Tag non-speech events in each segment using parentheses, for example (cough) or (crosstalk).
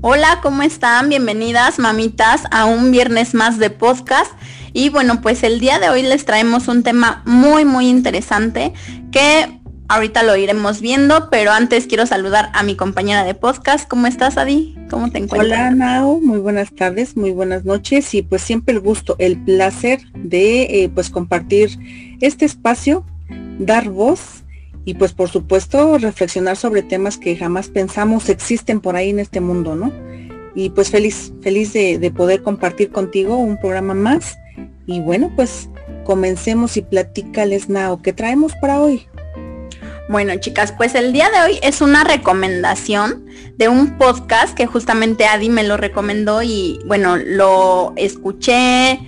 Hola, ¿cómo están? Bienvenidas, mamitas, a un viernes más de podcast. Y bueno, pues el día de hoy les traemos un tema muy, muy interesante que ahorita lo iremos viendo, pero antes quiero saludar a mi compañera de podcast. ¿Cómo estás, Adi? ¿Cómo te encuentras? Hola, Nao. Muy buenas tardes, muy buenas noches y pues siempre el gusto, el placer de eh, pues compartir este espacio, dar voz y pues por supuesto reflexionar sobre temas que jamás pensamos existen por ahí en este mundo, ¿no? Y pues feliz, feliz de, poder compartir contigo un programa más. Y bueno, pues comencemos y platícales, Nao, ¿qué traemos para hoy? Bueno, chicas, pues el día de hoy es una recomendación de un podcast que justamente Adi me lo recomendó y bueno, lo escuché,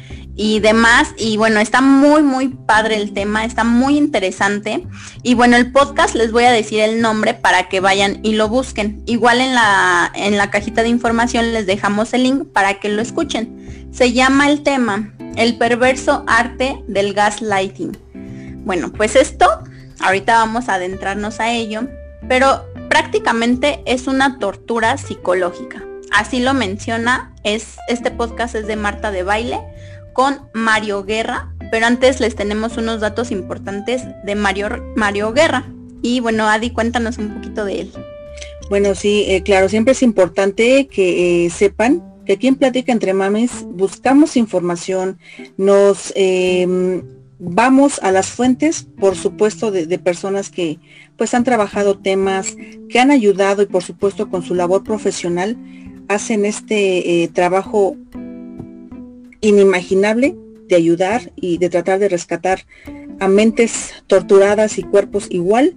y demás. Y bueno, está muy, muy padre el tema, está muy interesante. Y bueno, el podcast les voy a decir el nombre para que vayan y lo busquen. Igual en la, en la cajita de información les dejamos el link para que lo escuchen. Se llama el tema El perverso arte del gaslighting. Bueno, pues esto, ahorita vamos a adentrarnos a ello, pero prácticamente es una tortura psicológica. Así lo menciona, es, este podcast es de Marta de Baile con Mario Guerra, pero antes les tenemos unos datos importantes de Mario, Mario Guerra. Y bueno, Adi, cuéntanos un poquito de él. Bueno, sí, eh, claro, siempre es importante que eh, sepan que aquí en Plática Entre Mames buscamos información, nos em, vamos a las fuentes, por supuesto, de, personas que pues han trabajado temas, que han ayudado y por supuesto con su labor profesional hacen este eh, trabajo inimaginable de ayudar y de tratar de rescatar a mentes torturadas y cuerpos igual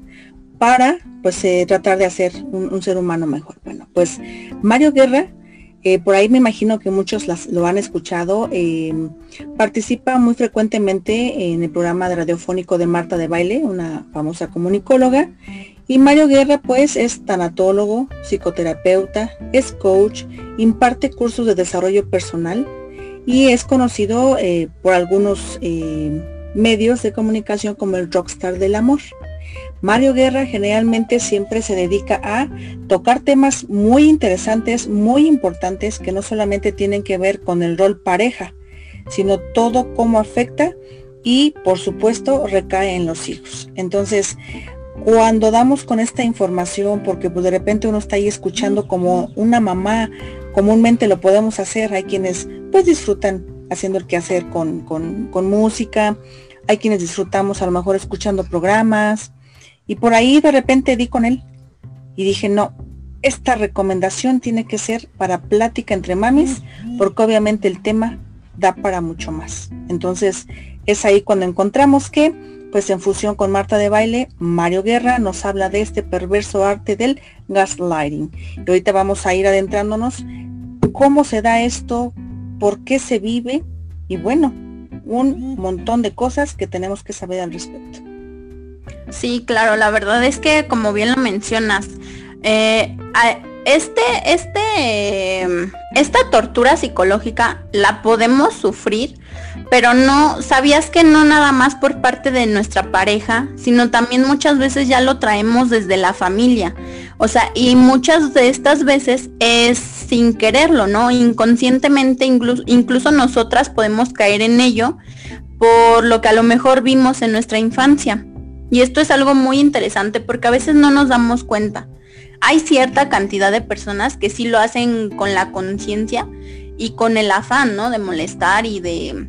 para pues eh, tratar de hacer un, ser humano mejor. Bueno, pues Mario Guerra, eh, por ahí me imagino que muchos lo han escuchado, em, participa muy frecuentemente en el programa de radiofónico de Marta de Baile, una famosa comunicóloga, y Mario Guerra pues es tanatólogo, psicoterapeuta, es coach, imparte cursos de desarrollo personal, y es conocido eh, por algunos eh, medios de comunicación como el rockstar del amor. Mario Guerra generalmente siempre se dedica a tocar temas muy interesantes, muy importantes, que no solamente tienen que ver con el rol pareja, sino todo cómo afecta y por supuesto recae en los hijos. Entonces, cuando damos con esta información, porque pues de repente uno está ahí escuchando como una mamá comúnmente lo podemos hacer. Hay quienes pues disfrutan haciendo el quehacer con, con, con música, hay quienes disfrutamos a lo mejor escuchando programas y por ahí de repente di con él y dije, no, esta recomendación tiene que ser para plática entre mamis porque obviamente el tema da para mucho más. Entonces es ahí cuando encontramos que pues en fusión con Marta de Baile, Mario Guerra nos habla de este perverso arte del gaslighting. Y ahorita vamos a ir adentrándonos cómo se da esto, por qué se vive y bueno, un montón de cosas que tenemos que saber al respecto. Sí, claro, la verdad es que como bien lo mencionas, eh, este, este, esta tortura psicológica la podemos sufrir pero no, sabías que no nada más por parte de nuestra pareja, sino también muchas veces ya lo traemos desde la familia. O sea, y muchas de estas veces es sin quererlo, ¿no? Inconscientemente, incluso, incluso nosotras podemos caer en ello por lo que a lo mejor vimos en nuestra infancia. Y esto es algo muy interesante porque a veces no nos damos cuenta. Hay cierta cantidad de personas que sí lo hacen con la conciencia y con el afán, ¿no? De molestar y de,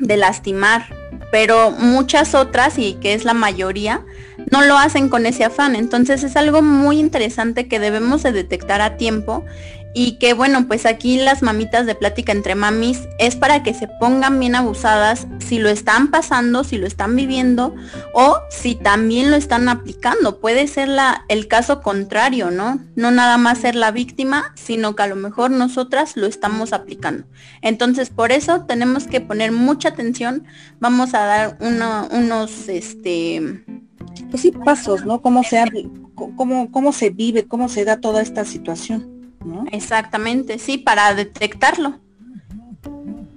de lastimar, pero muchas otras, y que es la mayoría, no lo hacen con ese afán. Entonces es algo muy interesante que debemos de detectar a tiempo y que bueno, pues aquí las mamitas de plática entre mamis es para que se pongan bien abusadas si lo están pasando, si lo están viviendo o si también lo están aplicando. Puede ser la, el caso contrario, ¿no? No nada más ser la víctima, sino que a lo mejor nosotras lo estamos aplicando. Entonces, por eso tenemos que poner mucha atención. Vamos a dar unos, este... Pues sí, pasos, ¿no? Cómo se, cómo, cómo se vive, cómo se da toda esta situación. Exactamente, sí, para detectarlo.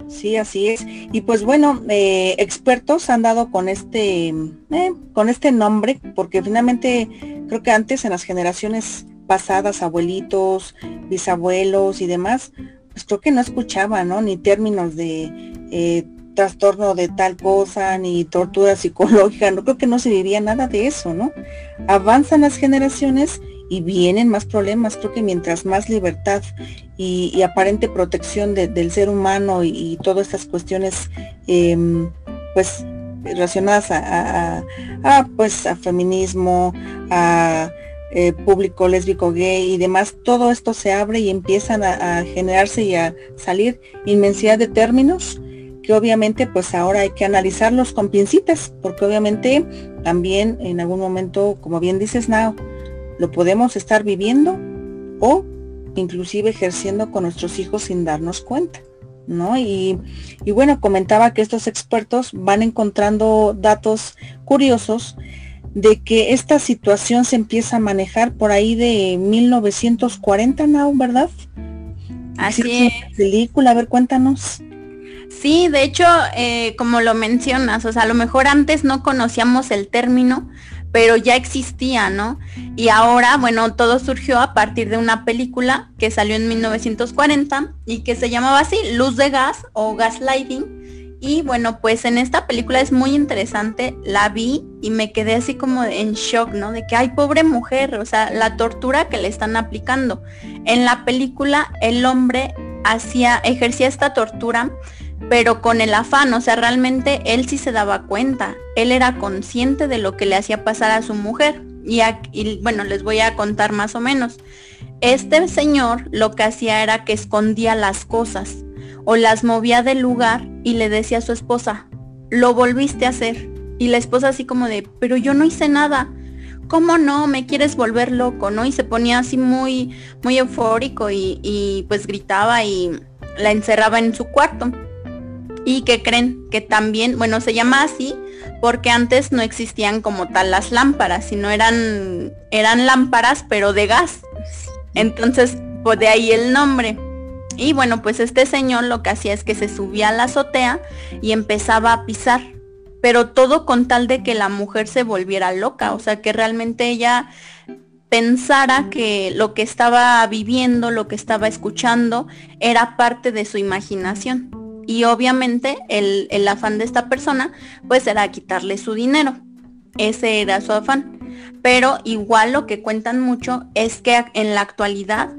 Sí, así es. Y pues bueno, eh, expertos han dado con este, eh, con este nombre, porque finalmente creo que antes en las generaciones antepasadas, abuelitos, bisabuelos y demás, pues creo que no escuchaba, ¿no? Ni términos de eh, trastorno de tal cosa, ni tortura psicológica, no creo que no se vivía nada de eso, ¿no? Avanzan las generaciones y vienen más problemas. Creo que mientras más libertad y, aparente protección del ser humano y, todas estas cuestiones, em, pues relacionadas a, pues a feminismo, a eh, público lésbico gay y demás, todo esto se abre y empiezan a, generarse y a salir inmensidad de términos que obviamente pues ahora hay que analizarlos con pincitas, porque obviamente también en algún momento, como bien dices, Now, lo podemos estar viviendo o inclusive ejerciendo con nuestros hijos sin darnos cuenta. ¿No? Y, y bueno, comentaba que estos expertos van encontrando datos curiosos de que esta situación se empieza a manejar por ahí de 1940, ¿no? ¿Verdad? Así es. Película, a ver, cuéntanos. Sí, de hecho, eh, como lo mencionas, o sea, a lo mejor antes no conocíamos el término, pero ya existía, ¿no? Y ahora, bueno, todo surgió a partir de una película que salió en 1940 y que se llamaba así, Luz de Gas o Gaslighting. Y bueno, pues en esta película es muy interesante, la vi y me quedé así como en shock, ¿no? De que, ay, pobre mujer, o sea, la tortura que le están aplicando. En la película el hombre hacía, ejercía esta tortura pero con el afán, o sea, realmente él sí se daba cuenta, él era consciente de lo que le hacía pasar a su mujer. Y, y, bueno, les voy a contar más o menos. Este señor lo que hacía era que escondía las cosas o las movía del lugar y le decía a su esposa, lo volviste a hacer. Y la esposa así como de, pero yo no hice nada. ¿Cómo no? Me quieres volver loco, ¿no? Y se ponía así muy, muy eufórico y pues gritaba y la encerraba en su cuarto. Y que creen que también, bueno, se llama así porque antes no existían como tal las lámparas, sino eran, eran lámparas pero de gas. Entonces, pues de ahí el nombre. Y bueno, pues este señor lo que hacía es que se subía a la azotea y empezaba a pisar, pero todo con tal de que la mujer se volviera loca, o sea, que realmente ella pensara que lo que estaba viviendo, lo que estaba escuchando, era parte de su imaginación. Y obviamente el, afán de esta persona pues era quitarle su dinero. Ese era su afán. Pero igual lo que cuentan mucho es que en la actualidad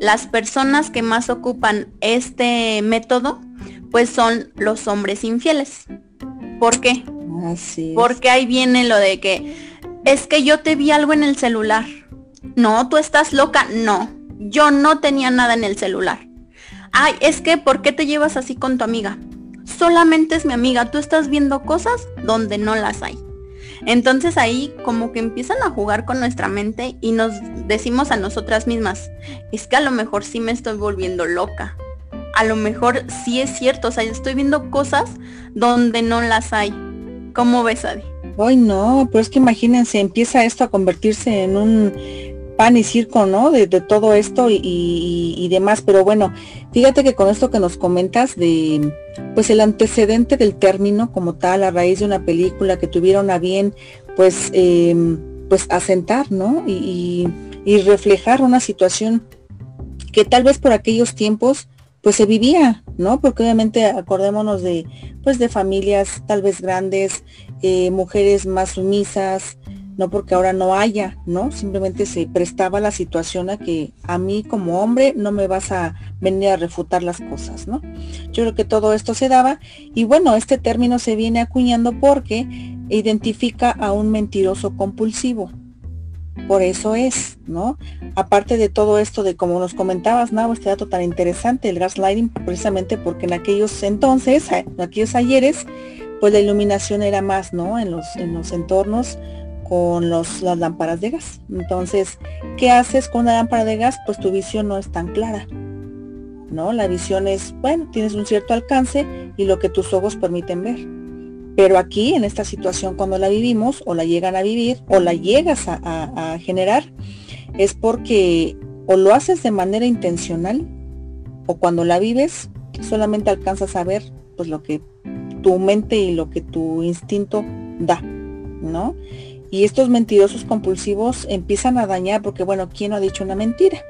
las personas que más ocupan este método pues son los hombres infieles. ¿Por qué? Porque ahí viene lo de que es que yo te vi algo en el celular. No, tú estás loca. No, yo no tenía nada en el celular ay, es que, ¿por qué te llevas así con tu amiga? Solamente es mi amiga, tú estás viendo cosas donde no las hay. Entonces ahí como que empiezan a jugar con nuestra mente y nos decimos a nosotras mismas, es que a lo mejor sí me estoy volviendo loca. A lo mejor sí es cierto, o sea, estoy viendo cosas donde no las hay. ¿Cómo ves, Adi? Ay, no, pero es que imagínense, empieza esto a convertirse en un pan y circo, ¿no? De, todo esto y, demás. Pero bueno, fíjate que con esto que nos comentas de, pues el antecedente del término como tal, a raíz de una película que tuvieron a bien, pues, em, pues asentar, ¿no? Y, reflejar una situación que tal vez por aquellos tiempos, pues se vivía, ¿no? Porque obviamente acordémonos de, pues de familias tal vez grandes, eh, mujeres más sumisas, no porque ahora no haya, ¿no? Simplemente se prestaba la situación a que a mí como hombre no me vas a venir a refutar las cosas, ¿no? Yo creo que todo esto se daba y bueno, este término se viene acuñando porque identifica a un mentiroso compulsivo. Por eso es, ¿no? Aparte de todo esto de como nos comentabas, ¿no? Este dato tan interesante, el gaslighting, precisamente porque en aquellos entonces, en aquellos ayeres, pues la iluminación era más, ¿no? En los, en los entornos con los, las lámparas de gas. Entonces, ¿qué haces con la lámpara de gas? Pues tu visión no es tan clara. ¿No? La visión es, bueno, tienes un cierto alcance y lo que tus ojos permiten ver. Pero aquí, en esta situación, cuando la vivimos, o la llegan a vivir, o la llegas a, a generar, es porque o lo haces de manera intencional, o cuando la vives, solamente alcanzas a ver pues lo que tu mente y lo que tu instinto da, ¿no? Y estos mentirosos compulsivos empiezan a dañar porque, bueno, ¿quién no ha dicho una mentira?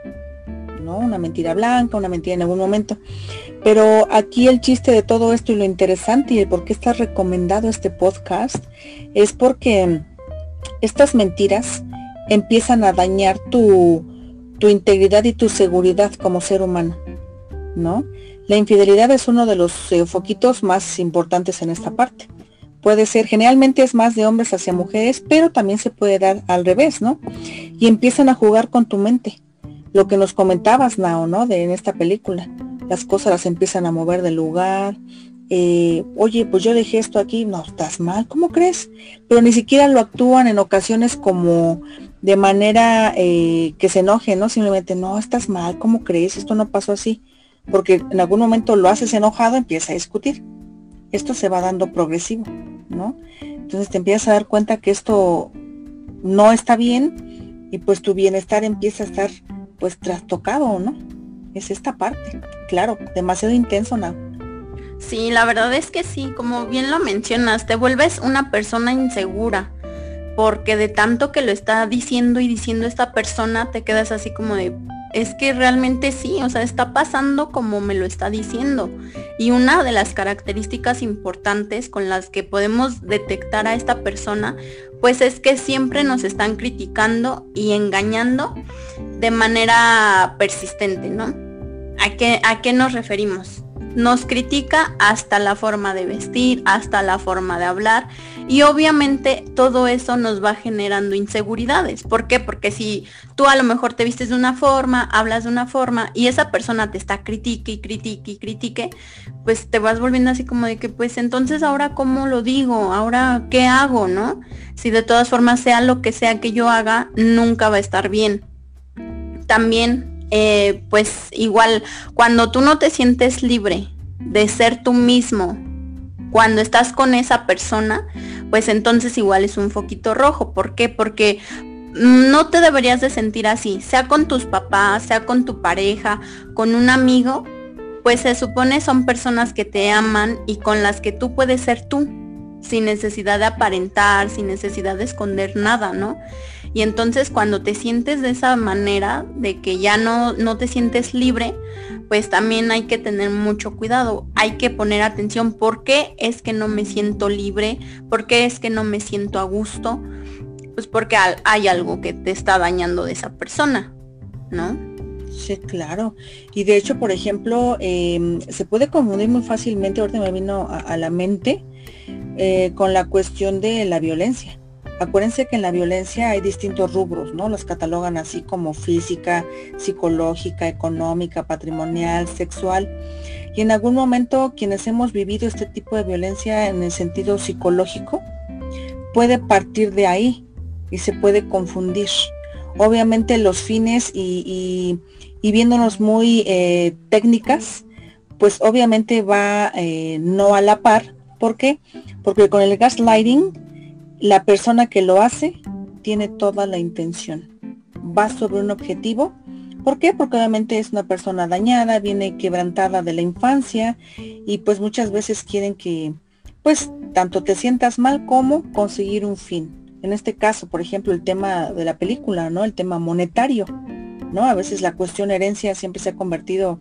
¿No? Una mentira blanca, una mentira en algún momento. Pero aquí el chiste de todo esto y lo interesante y el por qué está recomendado este podcast es porque estas mentiras empiezan a dañar tu, tu integridad y tu seguridad como ser humano, ¿no? La infidelidad es uno de los eh, foquitos más importantes en esta parte. Puede ser, generalmente es más de hombres hacia mujeres, pero también se puede dar al revés, ¿no? Y empiezan a jugar con tu mente. Lo que nos comentabas, Nao, ¿no? De en esta película. Las cosas las empiezan a mover del lugar. Eh, oye, pues yo dejé esto aquí, no, estás mal, ¿cómo crees? Pero ni siquiera lo actúan en ocasiones como de manera eh, que se enoje, ¿no? Simplemente, no, estás mal, ¿cómo crees? Esto no pasó así. Porque en algún momento lo haces enojado, empieza a discutir. Esto se va dando progresivo, ¿no? Entonces te empiezas a dar cuenta que esto no está bien y pues tu bienestar empieza a estar pues trastocado, ¿no? Es esta parte. Claro, demasiado intenso, ¿no? Sí, la verdad es que sí, como bien lo mencionas, te vuelves una persona insegura porque de tanto que lo está diciendo y diciendo esta persona, te quedas así como de, es que realmente sí, o sea, está pasando como me lo está diciendo. Y una de las características importantes con las que podemos detectar a esta persona, pues es que siempre nos están criticando y engañando de manera persistente, ¿no? ¿A qué, a qué nos referimos? Nos critica hasta la forma de vestir, hasta la forma de hablar y obviamente todo eso nos va generando inseguridades. ¿Por qué? Porque si tú a lo mejor te vistes de una forma, hablas de una forma y esa persona te está critique y critique y critique, pues te vas volviendo así como de que pues entonces ahora cómo lo digo, ahora qué hago, ¿no? Si de todas formas sea lo que sea que yo haga, nunca va a estar bien. También eh, pues igual, cuando tú no te sientes libre de ser tú mismo, cuando estás con esa persona, pues entonces igual es un foquito rojo. ¿Por qué? Porque no te deberías de sentir así, sea con tus papás, sea con tu pareja, con un amigo, pues se supone son personas que te aman y con las que tú puedes ser tú, sin necesidad de aparentar, sin necesidad de esconder nada, ¿no? Y entonces cuando te sientes de esa manera, de que ya no, no te sientes libre, pues también hay que tener mucho cuidado. Hay que poner atención por qué es que no me siento libre, por qué es que no me siento a gusto. Pues porque hay algo que te está dañando de esa persona, ¿no? Sí, claro. Y de hecho, por ejemplo, em, se puede confundir muy fácilmente, ahorita me vino a, la mente, eh, con la cuestión de la violencia. Acuérdense que en la violencia hay distintos rubros, ¿no? Los catalogan así como física, psicológica, económica, patrimonial, sexual. Y en algún momento quienes hemos vivido este tipo de violencia en el sentido psicológico, puede partir de ahí y se puede confundir. Obviamente los fines y, viéndonos muy eh, técnicas, pues obviamente va eh, no a la par. ¿Por qué? Porque con el gaslighting la persona que lo hace tiene toda la intención. Va sobre un objetivo. ¿Por qué? Porque obviamente es una persona dañada, viene quebrantada de la infancia y pues muchas veces quieren que pues tanto te sientas mal como conseguir un fin. En este caso, por ejemplo, el tema de la película, ¿no? El tema monetario, ¿no? A veces la cuestión herencia siempre se ha convertido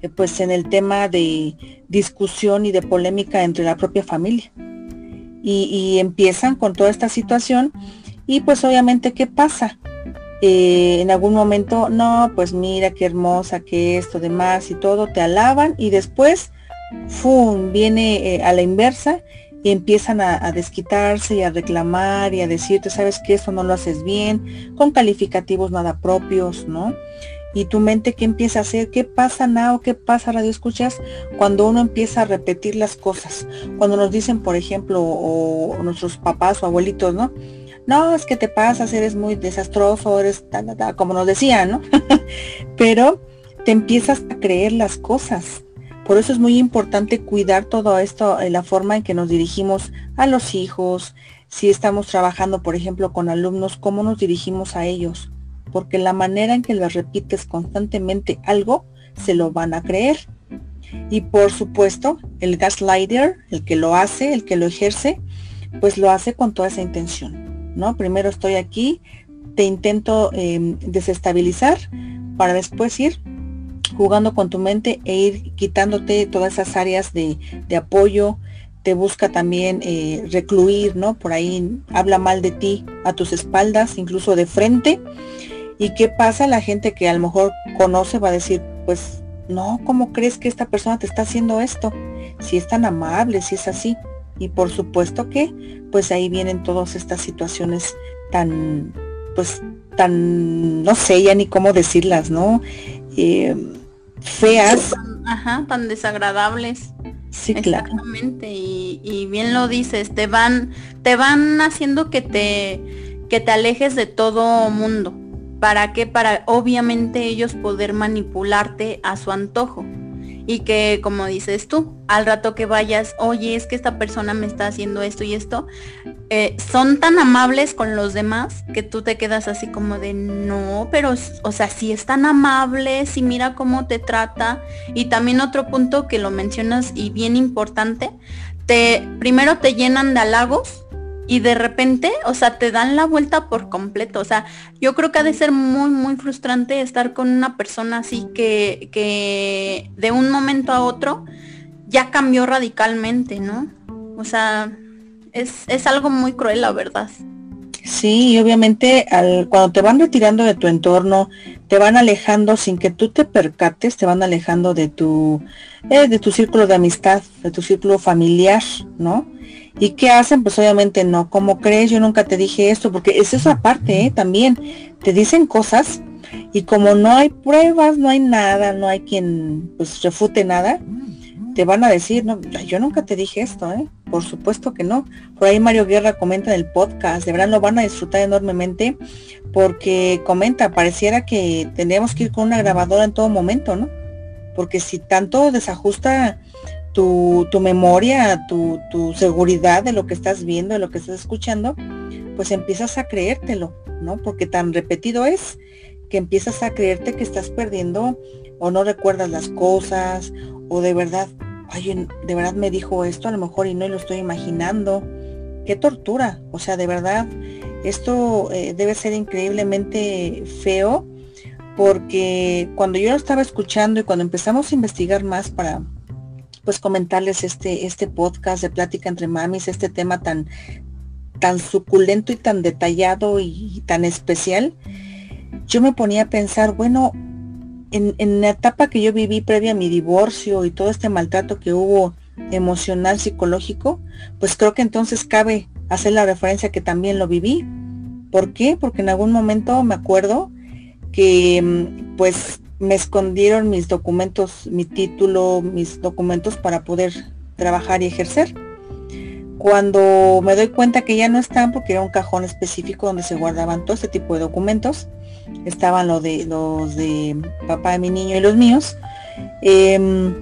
eh, pues en el tema de discusión y de polémica entre la propia familia y, empiezan con toda esta situación y pues obviamente ¿qué pasa? Eh, en algún momento, no, pues mira qué hermosa, que esto, demás y todo, te alaban y después, ¡fum!, viene eh, a la inversa y empiezan a, a, desquitarse y a reclamar y a decirte, sabes que esto no lo haces bien, con calificativos nada propios, ¿no? Y tu mente qué empieza a hacer, qué pasa Nao, qué pasa radio escuchas cuando uno empieza a repetir las cosas, cuando nos dicen por ejemplo o, nuestros papás o abuelitos, ¿no? No, es que te pasas, eres muy desastroso, eres como nos decían, ¿no? (laughs) Pero te empiezas a creer las cosas. Por eso es muy importante cuidar todo esto, la forma en que nos dirigimos a los hijos, si estamos trabajando, por ejemplo, con alumnos, cómo nos dirigimos a ellos porque la manera en que le repites constantemente algo, se lo van a creer. Y por supuesto, el gaslighter, el que lo hace, el que lo ejerce, pues lo hace con toda esa intención. ¿no? Primero estoy aquí, te intento em, desestabilizar para después ir jugando con tu mente e ir quitándote todas esas áreas de, apoyo, te busca también eh, recluir, ¿no? Por ahí habla mal de ti a tus espaldas, incluso de frente. ¿Y qué pasa? La gente que a lo mejor conoce va a decir, pues, no, ¿cómo crees que esta persona te está haciendo esto? Si es tan amable, si es así. Y por supuesto que, pues ahí vienen todas estas situaciones tan, pues, tan, no sé ya ni cómo decirlas, ¿no? Eh, feas. Ajá, tan desagradables. Sí, Exactamente. Y, y, bien lo dices, te van, te van haciendo que te, que te alejes de todo mundo. ¿Para qué? Para obviamente ellos poder manipularte a su antojo y que como dices tú, al rato que vayas, oye, es que esta persona me está haciendo esto y esto, eh, son tan amables con los demás que tú te quedas así como de, no, pero, o sea, si es tan amable, si mira cómo te trata. Y también otro punto que lo mencionas y bien importante, te, primero te llenan de halagos y de repente, o sea, te dan la vuelta por completo. O sea, yo creo que ha de ser muy, muy frustrante estar con una persona así que, que de un momento a otro ya cambió radicalmente, ¿no? O sea, es, es algo muy cruel, la verdad. Sí, y obviamente al, cuando te van retirando de tu entorno, te van alejando sin que tú te percates, te van alejando de tu, eh, de tu círculo de amistad, de tu círculo familiar, ¿no? ¿Y qué hacen? Pues obviamente no. como crees? Yo nunca te dije esto, porque es esa parte, ¿eh? También te dicen cosas y como no hay pruebas, no hay nada, no hay quien pues refute nada, te van a decir, no, yo nunca te dije esto, ¿eh? Por supuesto que no. Por ahí Mario Guerra comenta en el podcast, de verdad lo van a disfrutar enormemente porque comenta, pareciera que tendríamos que ir con una grabadora en todo momento, ¿no? Porque si tanto desajusta tu, memoria, tu, tu, seguridad de lo que estás viendo, de lo que estás escuchando, pues empiezas a creértelo, ¿no? Porque tan repetido es que empiezas a creerte que estás perdiendo o no recuerdas las cosas o de verdad, ay, de verdad me dijo esto a lo mejor y no lo estoy imaginando. Qué tortura, o sea, de verdad, esto eh, debe ser increíblemente feo porque cuando yo lo estaba escuchando y cuando empezamos a investigar más para pues comentarles este, este podcast de plática entre mamis, este tema tan, tan suculento y tan detallado y, tan especial, yo me ponía a pensar, bueno, en, la etapa que yo viví previa a mi divorcio y todo este maltrato que hubo emocional, psicológico, pues creo que entonces cabe hacer la referencia que también lo viví. ¿Por qué? Porque en algún momento me acuerdo que mm, pues me escondieron mis documentos, mi título, mis documentos para poder trabajar y ejercer. Cuando me doy cuenta que ya no están, porque era un cajón específico donde se guardaban todo este tipo de documentos, estaban los de los de papá de mi niño y los míos. Em,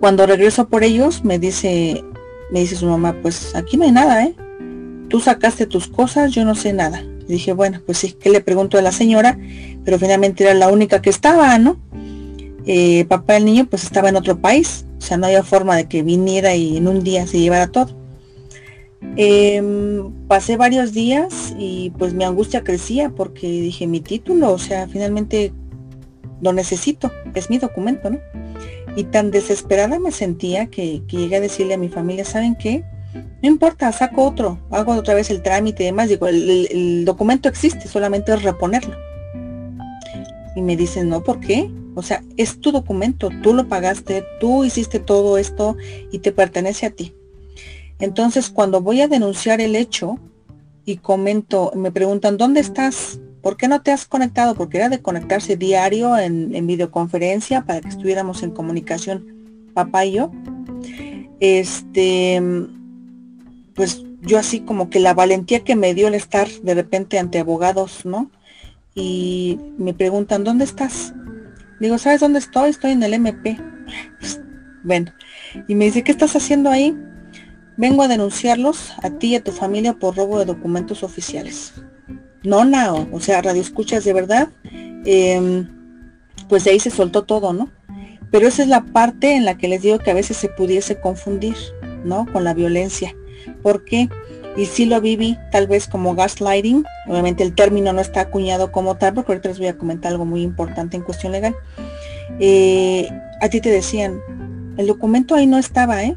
cuando regreso por ellos, me dice, me dice su mamá, pues aquí no hay nada, ¿eh? Tú sacaste tus cosas, yo no sé nada. Y dije, bueno, pues sí, que le pregunto a la señora, pero finalmente era la única que estaba, ¿no? Eh, papá del niño pues estaba en otro país, o sea, no había forma de que viniera y en un día se llevara todo. Em, pasé varios días y pues mi angustia crecía porque dije mi título, o sea, finalmente lo necesito, es mi documento, ¿no? Y tan desesperada me sentía que, llegué a decirle a mi familia, ¿saben qué? No importa, saco otro, hago otra vez el trámite y demás. Digo, el, documento existe, solamente es reponerlo. Y me dicen, no, ¿por qué? O sea, es tu documento, tú lo pagaste, tú hiciste todo esto y te pertenece a ti. Entonces, cuando voy a denunciar el hecho y comento, me preguntan, ¿dónde estás? ¿Por qué no te has conectado? Porque era de conectarse diario en, en videoconferencia para que estuviéramos en comunicación, papá y yo. Este, pues yo así como que la valentía que me dio el estar de repente ante abogados, ¿no? Y me preguntan, ¿dónde estás? Digo, ¿sabes dónde estoy? Estoy en el MP. (laughs) bueno, y me dice, ¿qué estás haciendo ahí? Vengo a denunciarlos a ti y a tu familia por robo de documentos oficiales. No, no, o sea, radio escuchas de verdad, em, pues de ahí se soltó todo, ¿no? Pero esa es la parte en la que les digo que a veces se pudiese confundir, ¿no? Con la violencia. ¿Por qué? y sí lo viví tal vez como gaslighting. Obviamente el término no está acuñado como tal, porque ahorita les voy a comentar algo muy importante en cuestión legal. Eh, a ti te decían, el documento ahí no estaba, ¿eh?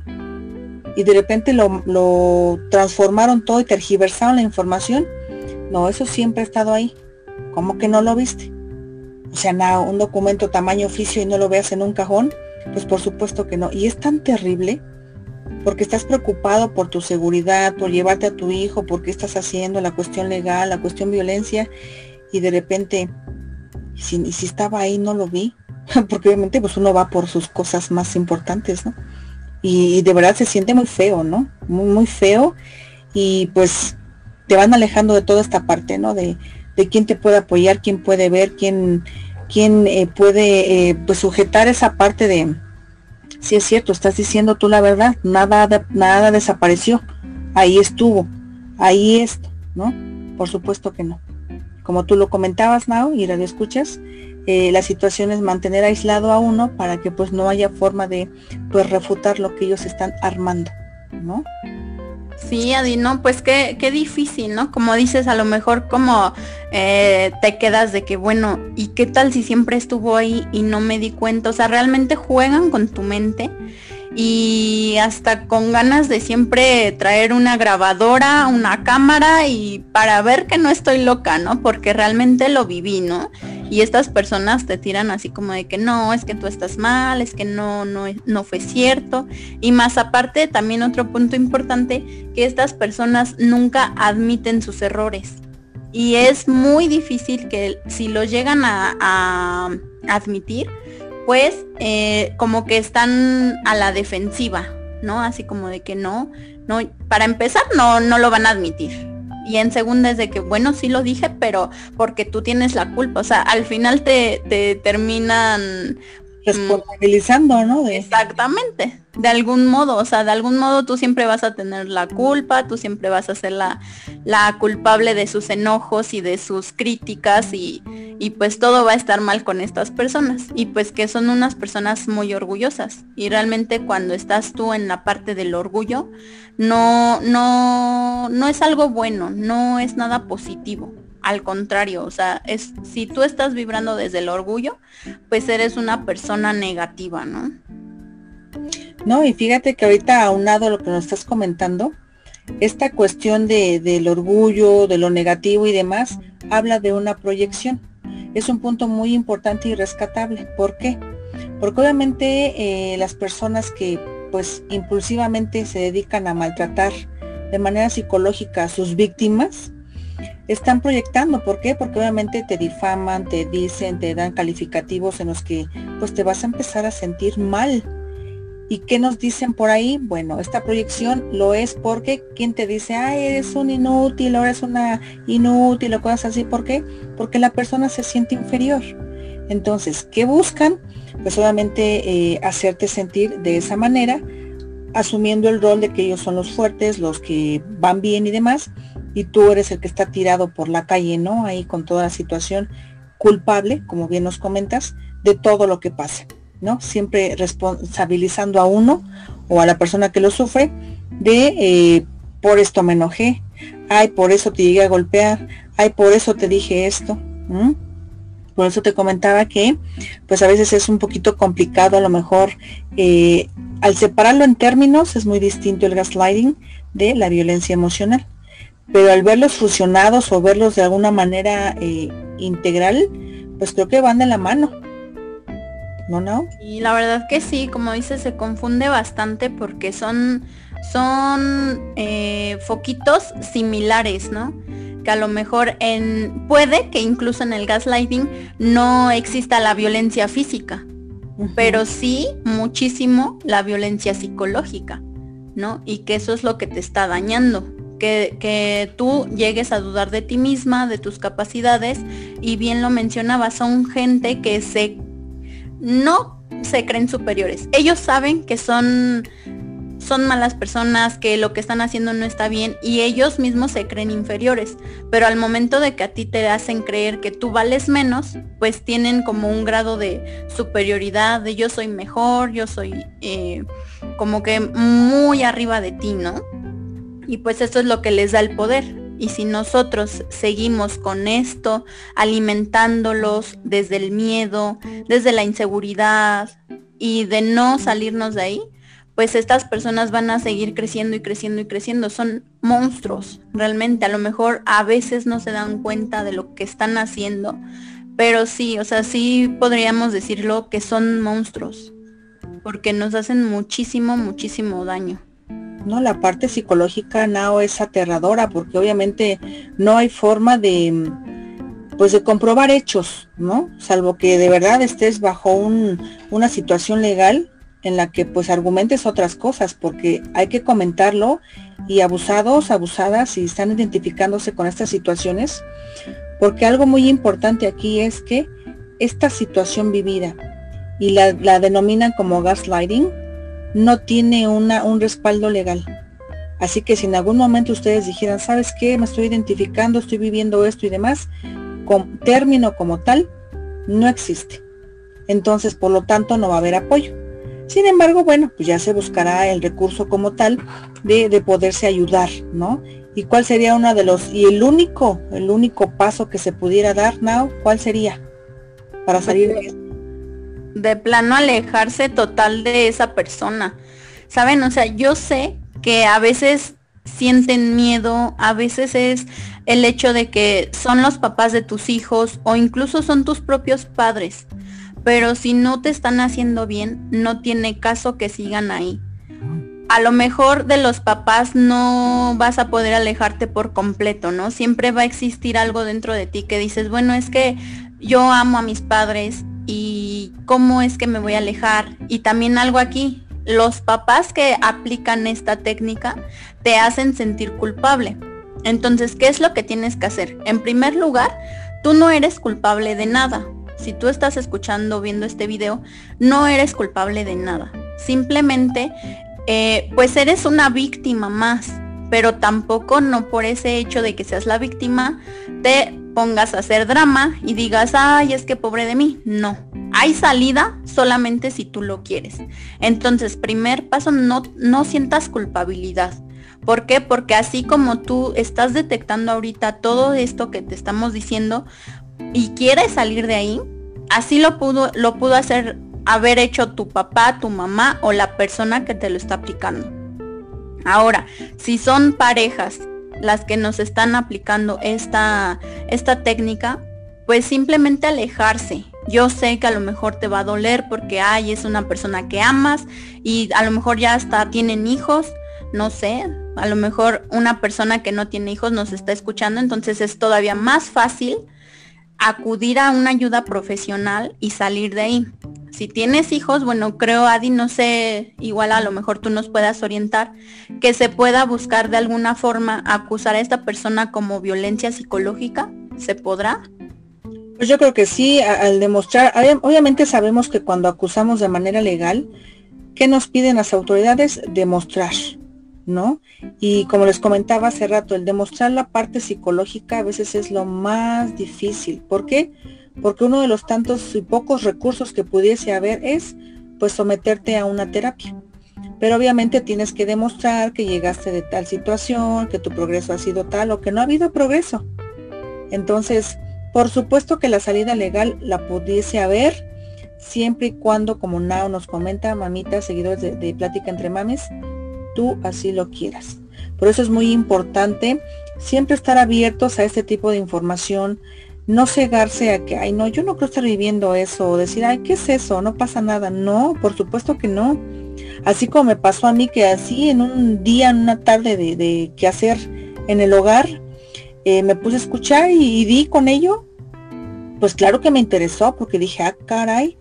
Y de repente lo, transformaron todo y tergiversaron la información. No, eso siempre ha estado ahí. ¿Cómo que no lo viste? O sea, nada, un documento tamaño oficio y no lo veas en un cajón, pues por supuesto que no. Y es tan terrible porque estás preocupado por tu seguridad, por llevarte a tu hijo, porque estás haciendo la cuestión legal, la cuestión violencia, y de repente, si, si estaba ahí, no lo vi, (laughs) porque obviamente pues uno va por sus cosas más importantes, ¿no? Y, de verdad se siente muy feo, ¿no? Muy, feo, y pues te van alejando de toda esta parte, ¿no? De, de quién te puede apoyar, quién puede ver, quién, quién eh, puede eh, pues sujetar esa parte de, si es cierto, estás diciendo tú la verdad, nada, nada desapareció, ahí estuvo, ahí esto, ¿no? Por supuesto que no. Como tú lo comentabas, Nao, y lo escuchas, eh, la situación es mantener aislado a uno para que pues no haya forma de pues refutar lo que ellos están armando, ¿no? Sí, Adi, no, pues qué, qué difícil, ¿no? Como dices, a lo mejor como eh, te quedas de que, bueno, ¿y qué tal si siempre estuvo ahí y no me di cuenta? O sea, realmente juegan con tu mente y hasta con ganas de siempre traer una grabadora, una cámara y para ver que no estoy loca, ¿no? Porque realmente lo viví, ¿no? Y estas personas te tiran así como de que no, es que tú estás mal, es que no, no, no fue cierto. Y más aparte, también otro punto importante, que estas personas nunca admiten sus errores. Y es muy difícil que si lo llegan a, a admitir, pues eh, como que están a la defensiva, ¿no? Así como de que no, no, para empezar no, no lo van a admitir. Y en segunda es de que, bueno, sí lo dije, pero porque tú tienes la culpa. O sea, al final te, te terminan responsabilizando, ¿no? Exactamente, de algún modo, o sea, de algún modo tú siempre vas a tener la culpa, tú siempre vas a ser la, la culpable de sus enojos y de sus críticas y, y pues todo va a estar mal con estas personas. Y pues que son unas personas muy orgullosas. Y realmente cuando estás tú en la parte del orgullo no no no es algo bueno no es nada positivo al contrario, o sea, es si tú estás vibrando desde el orgullo, pues eres una persona negativa, ¿no? No, y fíjate que ahorita aunado lo que nos estás comentando, esta cuestión de, del orgullo, de lo negativo y demás, habla de una proyección. Es un punto muy importante y rescatable. ¿Por qué? Porque obviamente eh, las personas que pues impulsivamente se dedican a maltratar de manera psicológica a sus víctimas, están proyectando. ¿Por qué? Porque obviamente te difaman, te dicen, te dan calificativos en los que pues te vas a empezar a sentir mal. ¿Y qué nos dicen por ahí? Bueno, esta proyección lo es porque quien te dice, ay, eres un inútil, ahora eres una inútil o cosas así. ¿Por qué? Porque la persona se siente inferior. Entonces, ¿qué buscan? Pues obviamente eh, hacerte sentir de esa manera, asumiendo el rol de que ellos son los fuertes, los que van bien y demás, y tú eres el que está tirado por la calle, ¿no? Ahí con toda la situación culpable, como bien nos comentas, de todo lo que pasa, ¿no? Siempre responsabilizando a uno o a la persona que lo sufre de eh, por esto me enojé, ay, por eso te llegué a golpear, ay, por eso te dije esto. Por eso te comentaba que pues a veces es un poquito complicado a lo mejor eh, al separarlo en términos es muy distinto el gaslighting de la violencia emocional pero al verlos fusionados o verlos de alguna manera eh, integral, pues creo que van de la mano. ¿No, no? Y la verdad que sí, como dices, se confunde bastante porque son, son eh, foquitos similares, ¿no? Que a lo mejor en, puede que incluso en el gaslighting no exista la violencia física, pero sí muchísimo la violencia psicológica, ¿no? Y que eso es lo que te está dañando que, tú llegues a dudar de ti misma, de tus capacidades, y bien lo mencionaba, son gente que no se creen superiores. Ellos saben que son son malas personas, que lo que están haciendo no está bien y ellos mismos se creen inferiores. Pero al momento de que a ti te hacen creer que tú vales menos, pues tienen como un grado de superioridad, de yo soy mejor, yo soy eh, como que muy arriba de ti, ¿no? Y pues esto es lo que les da el poder. Y si nosotros seguimos con esto, alimentándolos desde el miedo, desde la inseguridad y de no salirnos de ahí, pues estas personas van a seguir creciendo y creciendo y creciendo. Son monstruos, realmente. A lo mejor a veces no se dan cuenta de lo que están haciendo, pero sí, o sea, sí podríamos decirlo que son monstruos, porque nos hacen muchísimo, muchísimo daño. ¿No? La parte psicológica Nao es aterradora porque obviamente no hay forma de pues de comprobar hechos, ¿no? Salvo que de verdad estés bajo un, una situación legal en la que pues argumentes otras cosas, porque hay que comentarlo y abusados, abusadas, si están identificándose con estas situaciones, porque algo muy importante aquí es que esta situación vivida y la, la denominan como gaslighting, no tiene una, un respaldo legal. Así que si en algún momento ustedes dijeran, ¿sabes qué? Me estoy identificando, estoy viviendo esto y demás, con término como tal, no existe. Entonces, por lo tanto, no va a haber apoyo. Sin embargo, bueno, pues ya se buscará el recurso como tal de, de poderse ayudar, ¿no? ¿Y cuál sería uno de los, y el único, el único paso que se pudiera dar, Now, cuál sería para salir de esto? De plano alejarse total de esa persona. ¿Saben? O sea, yo sé que a veces sienten miedo, a veces es el hecho de que son los papás de tus hijos o incluso son tus propios padres. Pero si no te están haciendo bien, no tiene caso que sigan ahí. A lo mejor de los papás no vas a poder alejarte por completo, ¿no? Siempre va a existir algo dentro de ti que dices, bueno, es que yo amo a mis padres y cómo es que me voy a alejar. Y también algo aquí, los papás que aplican esta técnica te hacen sentir culpable. Entonces, ¿qué es lo que tienes que hacer? En primer lugar, tú no eres culpable de nada. Si tú estás escuchando, viendo este video, no eres culpable de nada. Simplemente, eh, pues eres una víctima más, pero tampoco no por ese hecho de que seas la víctima, te pongas a hacer drama y digas, ay, es que pobre de mí. No, hay salida solamente si tú lo quieres. Entonces, primer paso, no, no sientas culpabilidad. ¿Por qué? Porque así como tú estás detectando ahorita todo esto que te estamos diciendo y quieres salir de ahí, así lo pudo, lo pudo hacer, haber hecho tu papá, tu mamá o la persona que te lo está aplicando. Ahora, si son parejas las que nos están aplicando esta, esta técnica, pues simplemente alejarse. Yo sé que a lo mejor te va a doler porque ay, es una persona que amas y a lo mejor ya hasta tienen hijos, no sé, a lo mejor una persona que no tiene hijos nos está escuchando, entonces es todavía más fácil acudir a una ayuda profesional y salir de ahí si tienes hijos, bueno, creo, Adi, no sé, igual a lo mejor tú nos puedas orientar, que se pueda buscar de alguna forma acusar a esta persona como violencia psicológica, ¿se podrá? Pues yo creo que sí, al demostrar, obviamente sabemos que cuando acusamos de manera legal, ¿qué nos piden las autoridades? Demostrar, ¿no? Y como les comentaba hace rato, el demostrar la parte psicológica a veces es lo más difícil. ¿Por qué? porque uno de los tantos y pocos recursos que pudiese haber es pues someterte a una terapia. Pero obviamente tienes que demostrar que llegaste de tal situación, que tu progreso ha sido tal o que no ha habido progreso. Entonces, por supuesto que la salida legal la pudiese haber siempre y cuando, como Nao nos comenta, mamita, seguidores de, de Plática entre Mames, tú así lo quieras. Por eso es muy importante siempre estar abiertos a este tipo de información, no cegarse a que, ay, no, yo no creo estar viviendo eso, o decir, ay, ¿qué es eso? No pasa nada. No, por supuesto que no. Así como me pasó a mí que así en un día, en una tarde de, de qué hacer en el hogar, eh, me puse a escuchar y, di con ello. Pues claro que me interesó porque dije, ah, caray,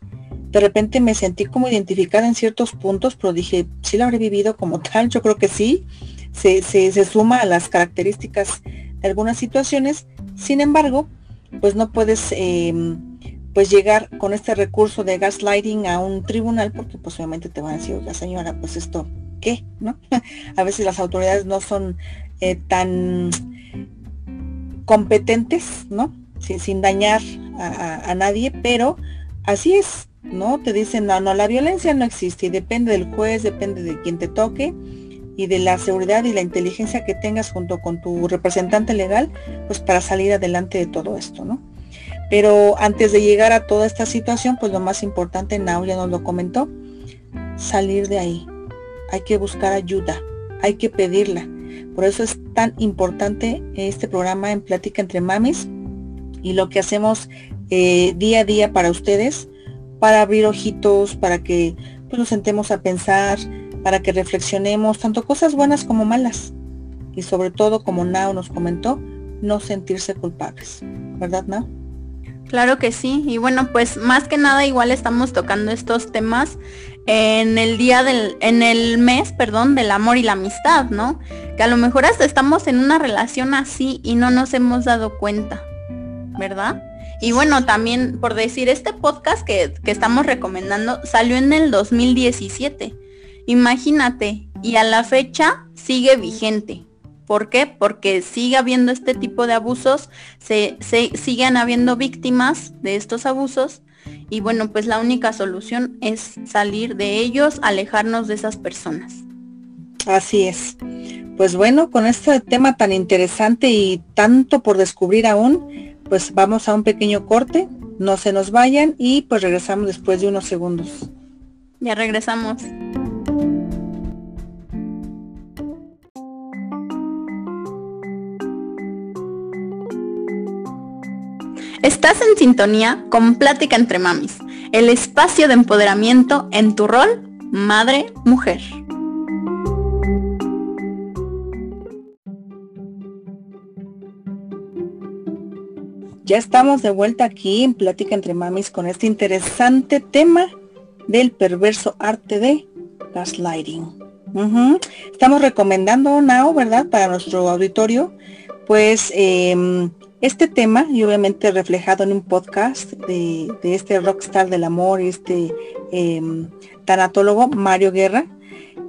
de repente me sentí como identificada en ciertos puntos, pero dije, sí lo habré vivido como tal, yo creo que sí, se, se, se suma a las características de algunas situaciones. Sin embargo, pues no puedes em, pues llegar con este recurso de gaslighting a un tribunal porque pues obviamente te van a decir, oiga señora, pues esto, ¿qué? ¿No? (laughs) a veces las autoridades no son eh, tan competentes, ¿no? Sin, dañar a, a, nadie, pero así es, ¿no? Te dicen, no, no, la violencia no existe y depende del juez, depende de quien te toque, y de la seguridad y la inteligencia que tengas junto con tu representante legal, pues para salir adelante de todo esto, ¿no? Pero antes de llegar a toda esta situación, pues lo más importante, Nau ya nos lo comentó, salir de ahí. Hay que buscar ayuda, hay que pedirla. Por eso es tan importante este programa en Plática entre Mamis y lo que hacemos eh, día a día para ustedes, para abrir ojitos, para que pues, nos sentemos a pensar, para que reflexionemos tanto cosas buenas como malas. Y sobre todo, como Nao nos comentó, no sentirse culpables. ¿Verdad, Nao? Claro que sí. Y bueno, pues más que nada igual estamos tocando estos temas en el día del, en el mes, perdón, del amor y la amistad, ¿no? Que a lo mejor hasta estamos en una relación así y no nos hemos dado cuenta, ¿verdad? Y bueno, también por decir, este podcast que, que estamos recomendando salió en el 2017. Imagínate, y a la fecha sigue vigente. ¿Por qué? Porque sigue habiendo este tipo de abusos, se, siguen habiendo víctimas de estos abusos y bueno, pues la única solución es salir de ellos, alejarnos de esas personas. Así es. Pues bueno, con este tema tan interesante y tanto por descubrir aún, pues vamos a un pequeño corte, no se nos vayan y pues regresamos después de unos segundos. Ya regresamos. Estás en sintonía con Plática entre Mamis, el espacio de empoderamiento en tu rol madre-mujer. Ya estamos de vuelta aquí en Plática entre Mamis con este interesante tema del perverso arte de gaslighting. Estamos recomendando Now, ¿verdad? Para nuestro auditorio, pues em, este tema, y obviamente reflejado en un podcast de, este rockstar del amor y este em, tanatólogo Mario Guerra,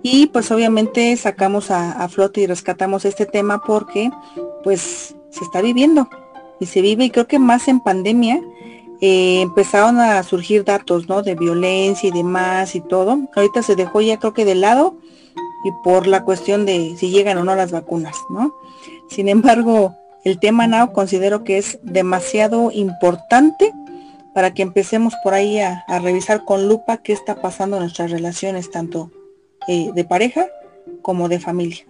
y pues obviamente sacamos a, flote y rescatamos este tema porque pues se está viviendo y se vive y creo que más en pandemia eh, empezaron a surgir datos ¿no? de violencia y demás y todo. Ahorita se dejó ya creo que de lado y por la cuestión de si llegan o no las vacunas, ¿no? Sin embargo, el tema now considero que es demasiado importante para que empecemos por ahí a, revisar con lupa qué está pasando en nuestras relaciones, tanto eh, de pareja como de familia.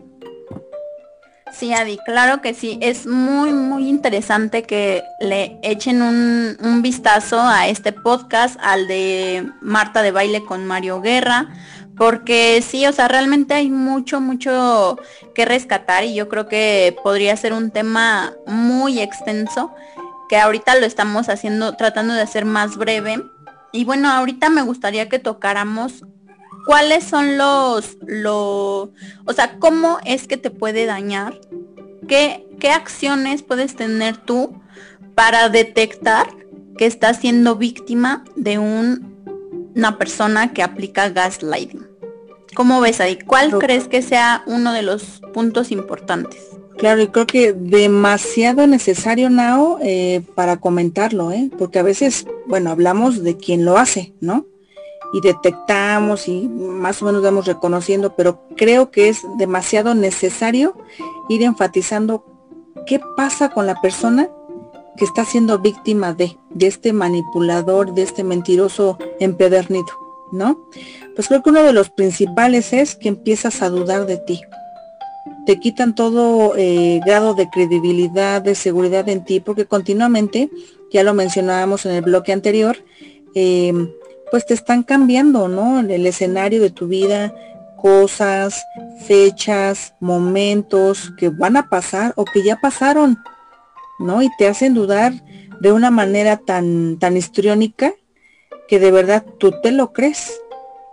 Sí, Adi, claro que sí. Es muy, muy interesante que le echen un, vistazo a este podcast, al de Marta de Baile con Mario Guerra, porque sí, o sea, realmente hay mucho, mucho que rescatar y yo creo que podría ser un tema muy extenso, que ahorita lo estamos haciendo, tratando de hacer más breve. Y bueno, ahorita me gustaría que tocáramos cuáles son los, los, o sea, cómo es que te puede dañar, qué, qué acciones puedes tener tú para detectar que estás siendo víctima de un una persona que aplica gaslighting. ¿Cómo ves ahí? ¿Cuál crees que sea uno de los puntos importantes? Claro, y creo que demasiado necesario, Nao, eh, para comentarlo, ¿eh? porque a veces, bueno, hablamos de quien lo hace, ¿no? Y detectamos y más o menos vamos reconociendo, pero creo que es demasiado necesario ir enfatizando qué pasa con la persona que está siendo víctima de, de este manipulador, de este mentiroso empedernido, ¿no? Pues creo que uno de los principales es que empiezas a dudar de ti. Te quitan todo eh, grado de credibilidad, de seguridad en ti, porque continuamente, ya lo mencionábamos en el bloque anterior, em, pues te están cambiando, ¿no? El escenario de tu vida, cosas, fechas, momentos que van a pasar o que ya pasaron, ¿no? Y te hacen dudar de una manera tan, tan histriónica que de verdad tú te lo crees,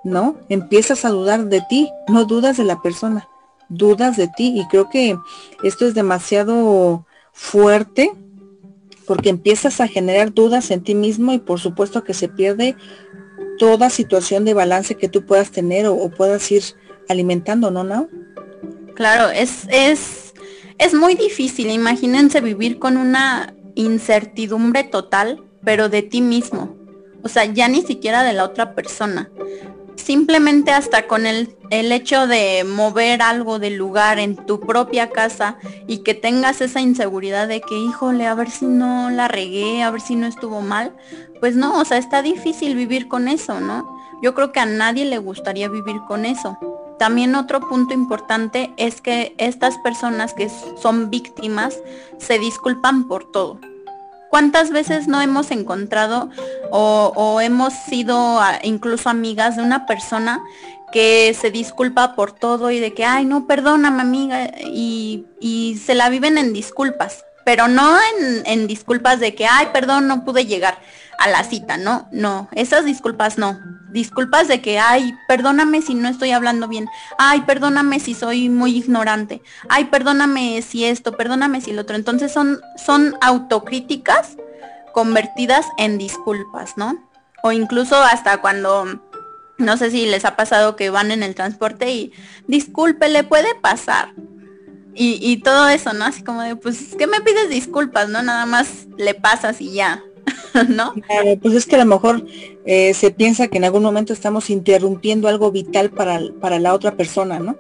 ¿no? Empiezas a dudar de ti, no dudas de la persona, dudas de ti. Y creo que esto es demasiado fuerte porque empiezas a generar dudas en ti mismo y por supuesto que se pierde toda situación de balance que tú puedas tener o, puedas ir alimentando, ¿no, no? Claro, es, es es muy difícil, imagínense vivir con una incertidumbre total, pero de ti mismo. O sea, ya ni siquiera de la otra persona, simplemente hasta con el, el hecho de mover algo del lugar en tu propia casa y que tengas esa inseguridad de que, híjole, a ver si no la regué, a ver si no estuvo mal, pues no, o sea, está difícil vivir con eso, ¿no? Yo creo que a nadie le gustaría vivir con eso. También otro punto importante es que estas personas que son víctimas se disculpan por todo. ¿Cuántas veces no hemos encontrado o, hemos sido incluso amigas de una persona que se disculpa por todo y de que, ay, no, perdóname amiga, y, y se la viven en disculpas, pero no en, en disculpas de que, ay, perdón, no pude llegar a la cita, no, no, esas disculpas no. Disculpas de que, ay, perdóname si no estoy hablando bien, ay, perdóname si soy muy ignorante, ay, perdóname si esto, perdóname si lo otro. Entonces son, son autocríticas convertidas en disculpas, ¿no? O incluso hasta cuando, no sé si les ha pasado que van en el transporte y, disculpe, le puede pasar. Y, y todo eso, ¿no? Así como de, pues, ¿qué me pides disculpas, no? Nada más le pasas y ya. (laughs) ¿no? pues es que a lo mejor eh, se piensa que en algún momento estamos interrumpiendo algo vital para, para la otra persona, ¿no?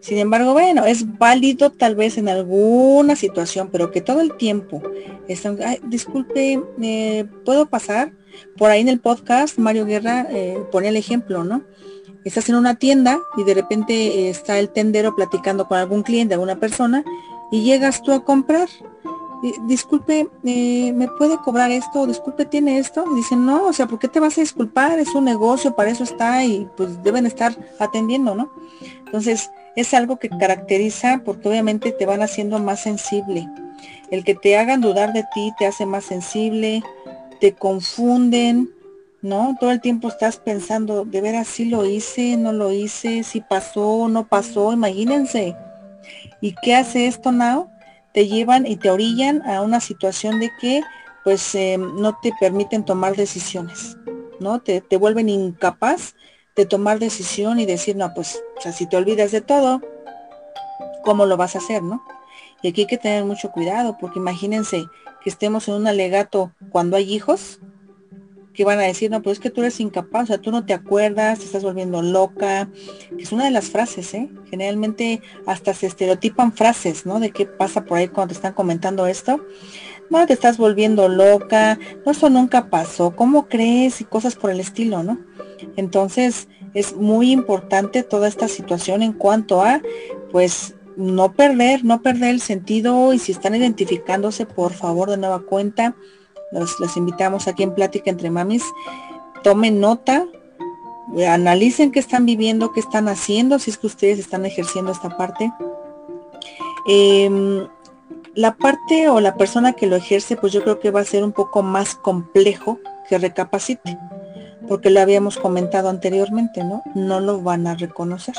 Sin embargo, bueno, es válido tal vez en alguna situación, pero que todo el tiempo están, disculpe, eh, ¿puedo pasar? Por ahí en el podcast, Mario Guerra eh, pone el ejemplo, ¿no? Estás en una tienda y de repente está el tendero platicando con algún cliente, alguna persona, y llegas tú a comprar disculpe, eh, ¿me puede cobrar esto? Disculpe, ¿tiene esto? Y dicen, no, o sea, ¿por qué te vas a disculpar? Es un negocio, para eso está y pues deben estar atendiendo, ¿no? Entonces, es algo que caracteriza porque obviamente te van haciendo más sensible. El que te hagan dudar de ti te hace más sensible, te confunden, ¿no? Todo el tiempo estás pensando, ¿de veras sí lo hice, no lo hice, si pasó, no pasó? Imagínense. ¿Y qué hace esto, Now? Te llevan y te orillan a una situación de que pues eh, no te permiten tomar decisiones, ¿no? Te, te, vuelven incapaz de tomar decisión y decir, no, pues, o sea, si te olvidas de todo, ¿cómo lo vas a hacer, no? Y aquí hay que tener mucho cuidado, porque imagínense que estemos en un alegato cuando hay hijos, que van a decir, no, pues es que tú eres incapaz, o sea, tú no te acuerdas, te estás volviendo loca, es una de las frases, ¿eh? Generalmente hasta se estereotipan frases, ¿no? De qué pasa por ahí cuando te están comentando esto. No, te estás volviendo loca, no, eso nunca pasó, ¿cómo crees? Y cosas por el estilo, ¿no? Entonces, es muy importante toda esta situación en cuanto a, pues, no perder, no perder el sentido y si están identificándose, por favor, de nueva cuenta, los, invitamos aquí en Plática entre Mamis. Tomen nota, analicen qué están viviendo, qué están haciendo, si es que ustedes están ejerciendo esta parte. Em, la parte o la persona que lo ejerce, pues yo creo que va a ser un poco más complejo que recapacite, porque lo habíamos comentado anteriormente, ¿no? No lo van a reconocer.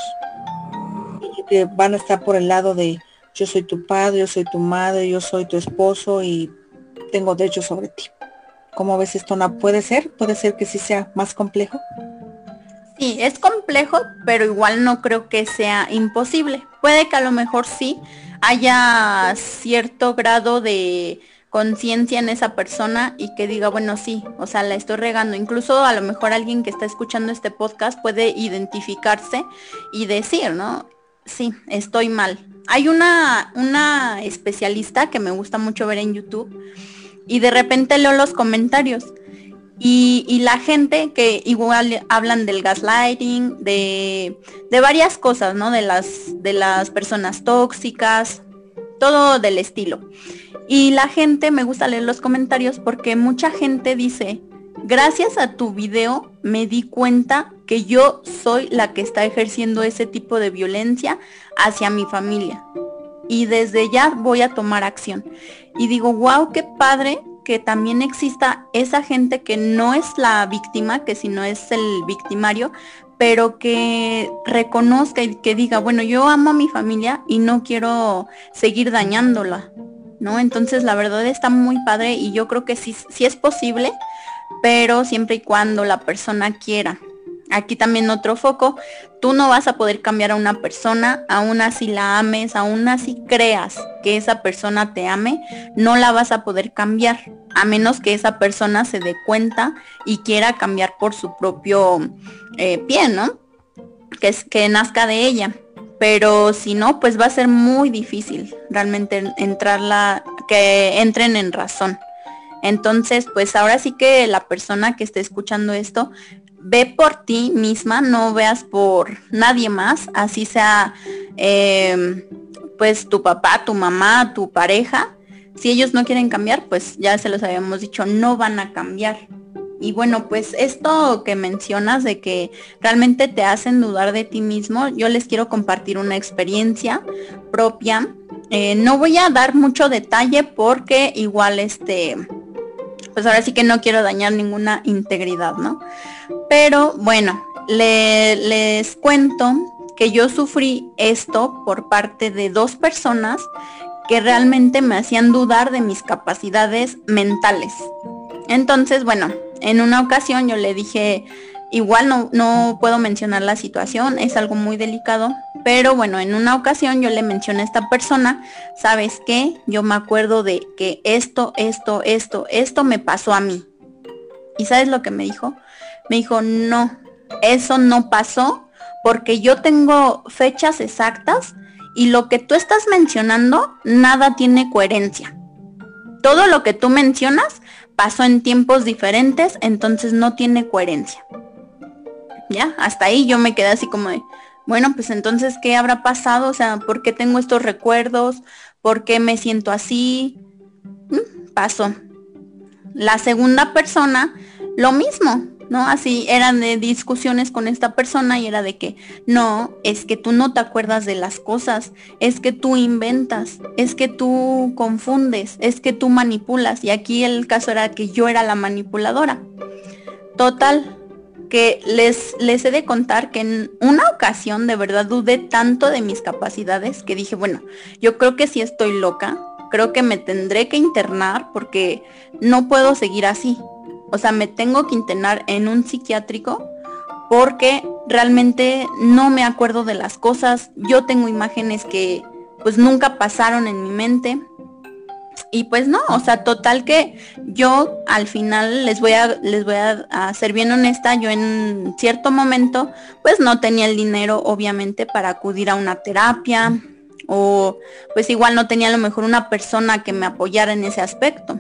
Que van a estar por el lado de yo soy tu padre, yo soy tu madre, yo soy tu esposo y tengo derecho sobre ti. ¿Cómo ves esto? ¿No puede ser? ¿Puede ser que sí sea más complejo? Sí, es complejo, pero igual no creo que sea imposible. Puede que a lo mejor sí haya cierto grado de conciencia en esa persona y que diga, bueno, sí, o sea, la estoy regando. Incluso a lo mejor alguien que está escuchando este podcast puede identificarse y decir, ¿no? Sí, estoy mal. Hay una, una especialista que me gusta mucho ver en YouTube y de repente leo los comentarios. Y, la gente que igual hablan del gaslighting, de, de, varias cosas, ¿no? De las, de las personas tóxicas, todo del estilo. Y la gente, me gusta leer los comentarios porque mucha gente dice, gracias a tu video me di cuenta que yo soy la que está ejerciendo ese tipo de violencia hacia mi familia y desde ya voy a tomar acción. Y digo, wow, qué padre que también exista esa gente que no es la víctima, que si no es el victimario, pero que reconozca y que diga, bueno, yo amo a mi familia y no quiero seguir dañándola, ¿no? Entonces la verdad está muy padre y yo creo que sí, sí es posible, pero siempre y cuando la persona quiera. Aquí también otro foco, tú no vas a poder cambiar a una persona, aún así la ames, aún así creas que esa persona te ame, no la vas a poder cambiar, a menos que esa persona se dé cuenta y quiera cambiar por su propio eh, pie, ¿no? que, que nazca de ella. Pero si no, pues va a ser muy difícil realmente entrarla, que entren en razón. Entonces, pues ahora sí que la persona que esté escuchando esto, ve por ti misma, no veas por nadie más, así sea em, pues tu papá, tu mamá, tu pareja. Si ellos no quieren cambiar, pues ya se los habíamos dicho, no van a cambiar. Y bueno, pues esto que mencionas de que realmente te hacen dudar de ti mismo, yo les quiero compartir una experiencia propia. Eh, no voy a dar mucho detalle porque igual este, pues ahora sí que no quiero dañar ninguna integridad, ¿no? Pero bueno, les cuento que yo sufrí esto por parte de dos personas que realmente me hacían dudar de mis capacidades mentales. Entonces, bueno, en una ocasión yo le dije, igual no, no puedo mencionar la situación, es algo muy delicado, pero bueno, en una ocasión yo le mencioné a esta persona, ¿sabes qué? Yo me acuerdo de que esto, esto, esto, esto me pasó a mí. ¿Y sabes lo que me dijo? Me dijo, no, eso no pasó porque yo tengo fechas exactas y lo que tú estás mencionando, nada tiene coherencia. Todo lo que tú mencionas pasó en tiempos diferentes, entonces no tiene coherencia. Ya, hasta ahí yo me quedé así como de, bueno, pues entonces, ¿qué habrá pasado? O sea, ¿por qué tengo estos recuerdos? ¿Por qué me siento así? Mm, pasó. La segunda persona, lo mismo. ¿no? Así eran de discusiones con esta persona y era de que, no, es que tú no te acuerdas de las cosas, es que tú inventas, es que tú confundes, es que tú manipulas. Y aquí el caso era que yo era la manipuladora. Total, que les, les he de contar que en una ocasión de verdad dudé tanto de mis capacidades que dije, bueno, yo creo que si estoy loca, creo que me tendré que internar porque no puedo seguir así. O sea, me tengo que internar en un psiquiátrico porque realmente no me acuerdo de las cosas. Yo tengo imágenes que pues nunca pasaron en mi mente. Y pues no, o sea, total que yo al final les voy a les voy a, ser bien honesta, yo en cierto momento pues no tenía el dinero obviamente para acudir a una terapia o pues igual no tenía a lo mejor una persona que me apoyara en ese aspecto.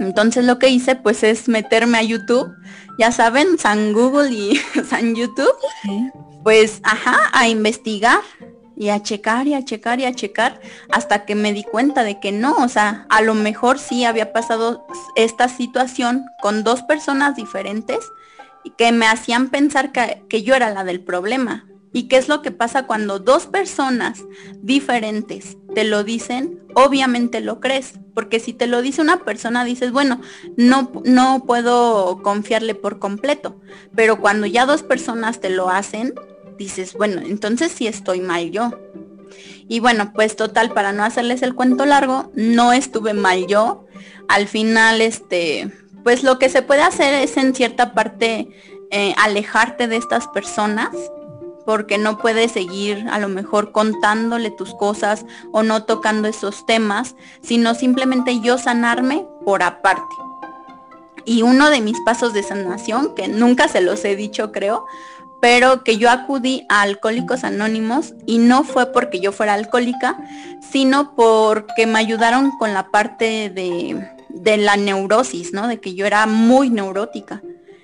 Entonces lo que hice pues es meterme a YouTube, ya saben, San Google y (laughs) San YouTube, pues ajá, a investigar y a checar y a checar y a checar hasta que me di cuenta de que no, o sea, a lo mejor sí había pasado esta situación con dos personas diferentes que me hacían pensar que, que yo era la del problema, ¿Y qué es lo que pasa cuando dos personas diferentes te lo dicen? Obviamente lo crees, porque si te lo dice una persona dices, bueno, no, no puedo confiarle por completo, pero cuando ya dos personas te lo hacen, dices, bueno, entonces sí estoy mal yo. Y bueno, pues total, para no hacerles el cuento largo, no estuve mal yo. Al final, este, pues lo que se puede hacer es en cierta parte eh, alejarte de estas personas porque no puedes seguir a lo mejor contándole tus cosas o no tocando esos temas, sino simplemente yo sanarme por aparte. Y uno de mis pasos de sanación, que nunca se los he dicho creo, pero que yo acudí a Alcohólicos Anónimos y no fue porque yo fuera alcohólica, sino porque me ayudaron con la parte de, de la neurosis, ¿no? De que yo era muy neurótica.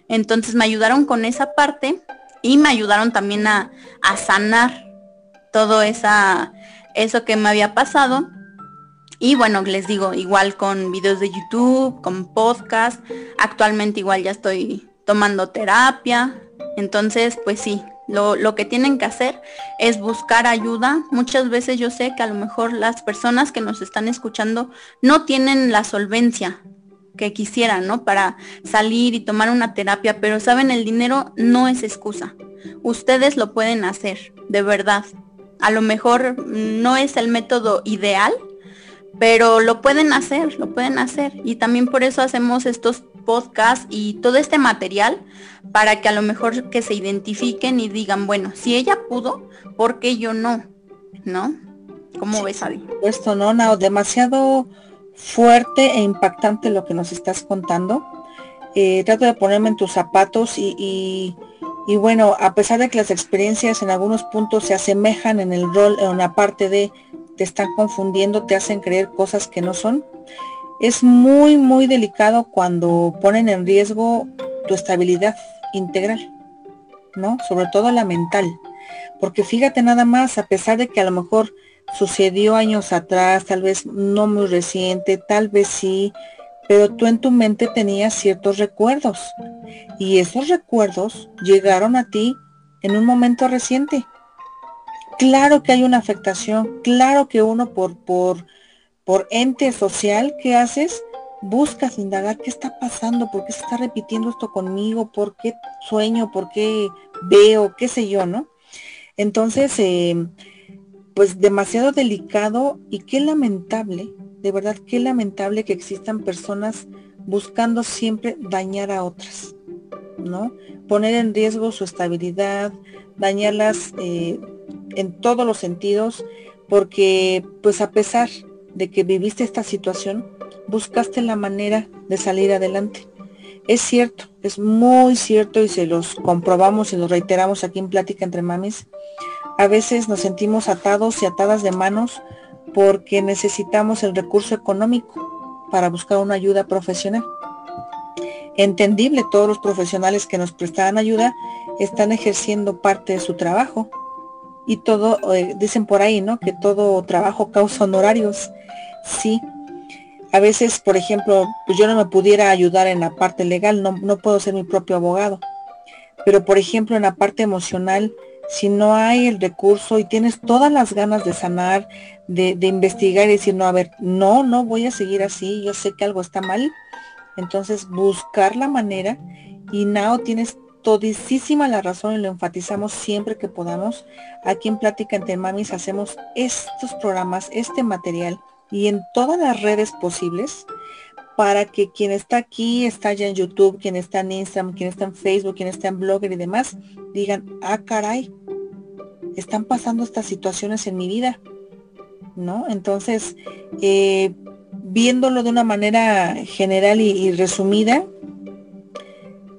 Entonces me ayudaron con esa parte y me ayudaron también a, sanar todo esa, eso que me había pasado. Y bueno, les digo, igual con videos de YouTube, con podcast. Actualmente igual ya estoy tomando terapia. Entonces, pues sí, lo, que tienen que hacer es buscar ayuda. Muchas veces yo sé que a lo mejor las personas que nos están escuchando no tienen la solvencia que quisieran, ¿no? Para salir y tomar una terapia, pero saben, el dinero no es excusa. Ustedes lo pueden hacer, de verdad. A lo mejor no es el método ideal, pero lo pueden hacer, lo pueden hacer. Y también por eso hacemos estos podcasts y todo este material para que a lo mejor que se identifiquen y digan, bueno, si ella pudo, ¿por qué yo no? ¿No? ¿Cómo ves, Adi? Esto no, no, demasiado fuerte e impactante lo que nos estás contando. Eh, trato de ponerme en tus zapatos y, Y bueno, a pesar de que las experiencias en algunos puntos se asemejan en el rol, en una parte de te están confundiendo, te hacen creer cosas que no son, es muy, muy delicado cuando ponen en riesgo tu estabilidad integral, ¿no? Sobre todo la mental. Porque fíjate nada más, a pesar de que a lo mejor sucedió años atrás, tal vez no muy reciente, tal vez sí, pero tú en tu mente tenías ciertos recuerdos y esos recuerdos llegaron a ti en un momento reciente. Claro que hay una afectación, claro que uno por, por, por ente social que haces, buscas indagar qué está pasando, por qué se está repitiendo esto conmigo, por qué sueño, por qué veo, qué sé yo, ¿no? Entonces, eh, pues demasiado delicado y qué lamentable, de verdad, qué lamentable que existan personas buscando siempre dañar a otras, ¿no? Poner en riesgo su estabilidad, dañarlas eh, en todos los sentidos, porque pues a pesar de que viviste esta situación, buscaste la manera de salir adelante. Es cierto, es muy cierto y se los comprobamos y los reiteramos aquí en Plática entre Mamis, a veces nos sentimos atados y atadas de manos porque necesitamos el recurso económico para buscar una ayuda profesional. Entendible, todos los profesionales que nos prestan ayuda están ejerciendo parte de su trabajo. Y todo, eh, dicen por ahí, ¿no? Que todo trabajo causa honorarios. Sí. A veces, por ejemplo, pues yo no me pudiera ayudar en la parte legal, no, no puedo ser mi propio abogado. Pero, por ejemplo, en la parte emocional, si no hay el recurso y tienes todas las ganas de sanar, de, investigar y decir, no, a ver, no, no voy a seguir así, yo sé que algo está mal, entonces buscar la manera y Nao tienes todísima la razón y lo enfatizamos siempre que podamos. Aquí en Plática entre Mamis hacemos estos programas, este material y en todas las redes posibles para que quien está aquí, está ya en YouTube, quien está en Instagram, quien está en Facebook, quien está en Blogger y demás, digan, ah, caray, están pasando estas situaciones en mi vida, ¿no? Entonces, eh, viéndolo de una manera general y, resumida,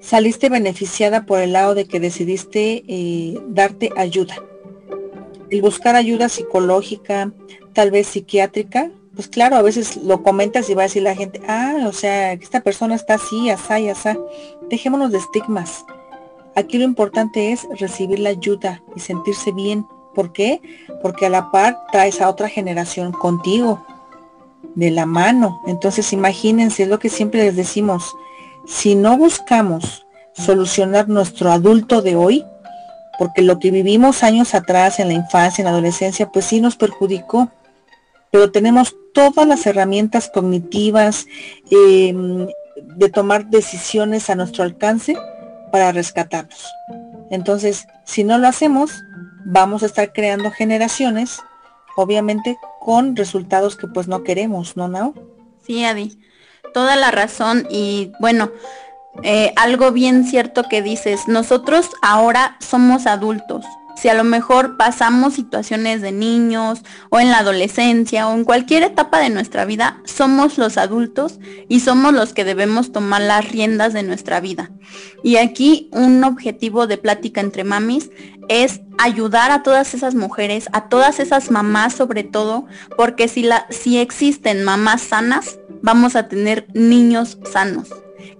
saliste beneficiada por el lado de que decidiste eh, darte ayuda. El buscar ayuda psicológica, tal vez psiquiátrica, pues claro, a veces lo comentas y va a decir la gente, ah, o sea, esta persona está así, asá y asá. Dejémonos de estigmas. Aquí lo importante es recibir la ayuda y sentirse bien. ¿Por qué? Porque a la par traes a otra generación contigo, de la mano. Entonces imagínense, es lo que siempre les decimos, si no buscamos solucionar nuestro adulto de hoy, porque lo que vivimos años atrás en la infancia, en la adolescencia, pues sí nos perjudicó pero tenemos todas las herramientas cognitivas em, de tomar decisiones a nuestro alcance para rescatarnos. Entonces, si no lo hacemos, vamos a estar creando generaciones, obviamente con resultados que pues no queremos, ¿no, Nao? Sí, Adi, toda la razón y bueno, eh, algo bien cierto que dices, nosotros ahora somos adultos, si a lo mejor pasamos situaciones de niños o en la adolescencia o en cualquier etapa de nuestra vida, somos los adultos y somos los que debemos tomar las riendas de nuestra vida. Y aquí un objetivo de plática entre mamis es ayudar a todas esas mujeres, a todas esas mamás sobre todo, porque si, la, si existen mamás sanas, vamos a tener niños sanos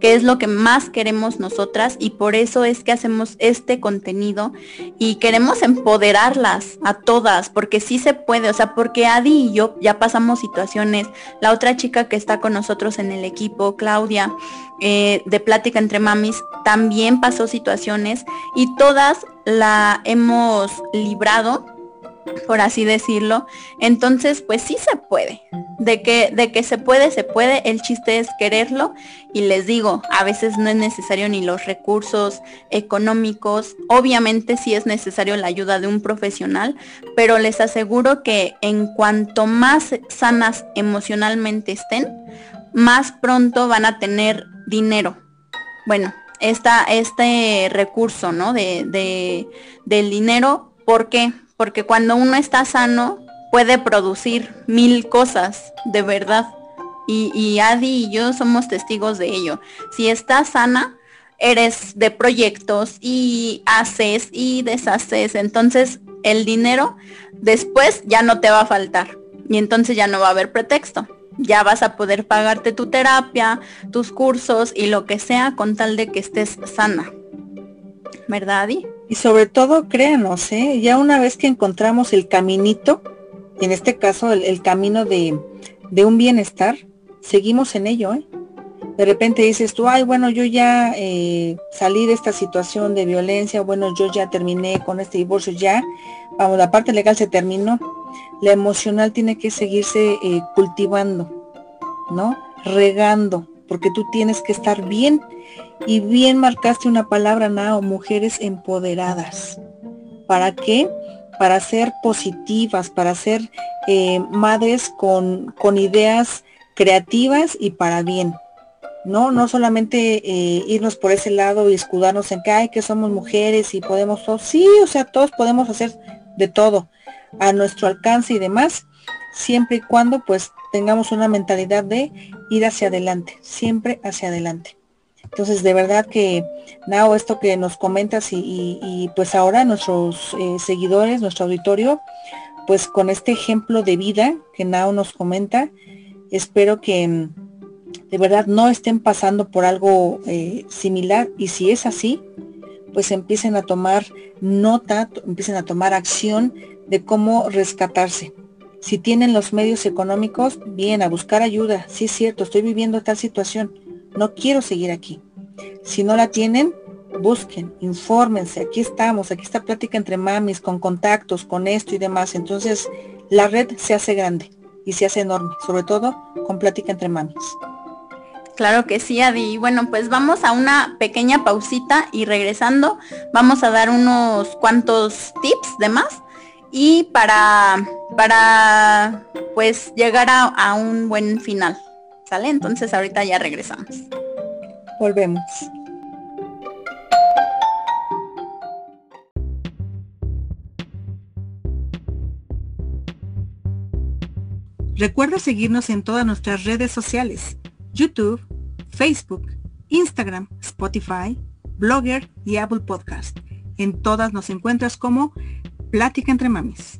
que es lo que más queremos nosotras y por eso es que hacemos este contenido y queremos empoderarlas a todas, porque sí se puede, o sea, porque Adi y yo ya pasamos situaciones, la otra chica que está con nosotros en el equipo, Claudia, eh, de Plática entre Mamis, también pasó situaciones y todas la hemos librado por así decirlo. Entonces, pues sí se puede. De que, de que se puede, se puede. El chiste es quererlo. Y les digo, a veces no es necesario ni los recursos económicos. Obviamente sí es necesario la ayuda de un profesional, pero les aseguro que en cuanto más sanas emocionalmente estén, más pronto van a tener dinero. Bueno, este recurso, ¿no? De, de, del dinero. ¿Por qué? Porque cuando uno está sano puede producir mil cosas, de verdad. Y, Adi y yo somos testigos de ello. Si está sana, eres de proyectos y haces y deshaces. Entonces el dinero después ya no te va a faltar y entonces ya no va a haber pretexto. Ya vas a poder pagarte tu terapia, tus cursos y lo que sea con tal de que estés sana. ¿Verdad, Y sobre todo, créanos, ¿eh? ya una vez que encontramos el caminito, en este caso el, camino de, de, un bienestar, seguimos en ello. ¿eh? De repente dices tú, ay, bueno, yo ya eh, salí de esta situación de violencia, bueno, yo ya terminé con este divorcio, ya, vamos, la parte legal se terminó, la emocional tiene que seguirse eh, cultivando, ¿no? Regando, porque tú tienes que estar bien y bien marcaste una palabra, Nao, mujeres empoderadas. ¿Para qué? Para ser positivas, para ser eh, madres con, con, ideas creativas y para bien. No, no solamente eh, irnos por ese lado y escudarnos en que, que somos mujeres y podemos todos. Sí, o sea, todos podemos hacer de todo a nuestro alcance y demás, siempre y cuando pues tengamos una mentalidad de ir hacia adelante, siempre hacia adelante. Entonces, de verdad que, Nao, esto que nos comentas y, pues ahora nuestros eh, seguidores, nuestro auditorio, pues con este ejemplo de vida que Nao nos comenta, espero que mm, de verdad no estén pasando por algo eh, similar y si es así, pues empiecen a tomar nota, empiecen a tomar acción de cómo rescatarse. Si tienen los medios económicos, bien, a buscar ayuda. Sí es cierto, estoy viviendo tal situación no quiero seguir aquí. Si no la tienen, busquen, infórmense, aquí estamos, aquí está plática entre mamis, con contactos, con esto y demás. Entonces, la red se hace grande y se hace enorme, sobre todo con plática entre mamis. Claro que sí, Adi. Bueno, pues vamos a una pequeña pausita y regresando vamos a dar unos cuantos tips de más y para, para pues llegar a un buen final. ¿Sale? Entonces ahorita ya regresamos. Volvemos. Recuerda seguirnos en todas nuestras redes sociales, YouTube, Facebook, Instagram, Spotify, Blogger y Apple Podcast. En todas nos encuentras como Plática entre Mamis.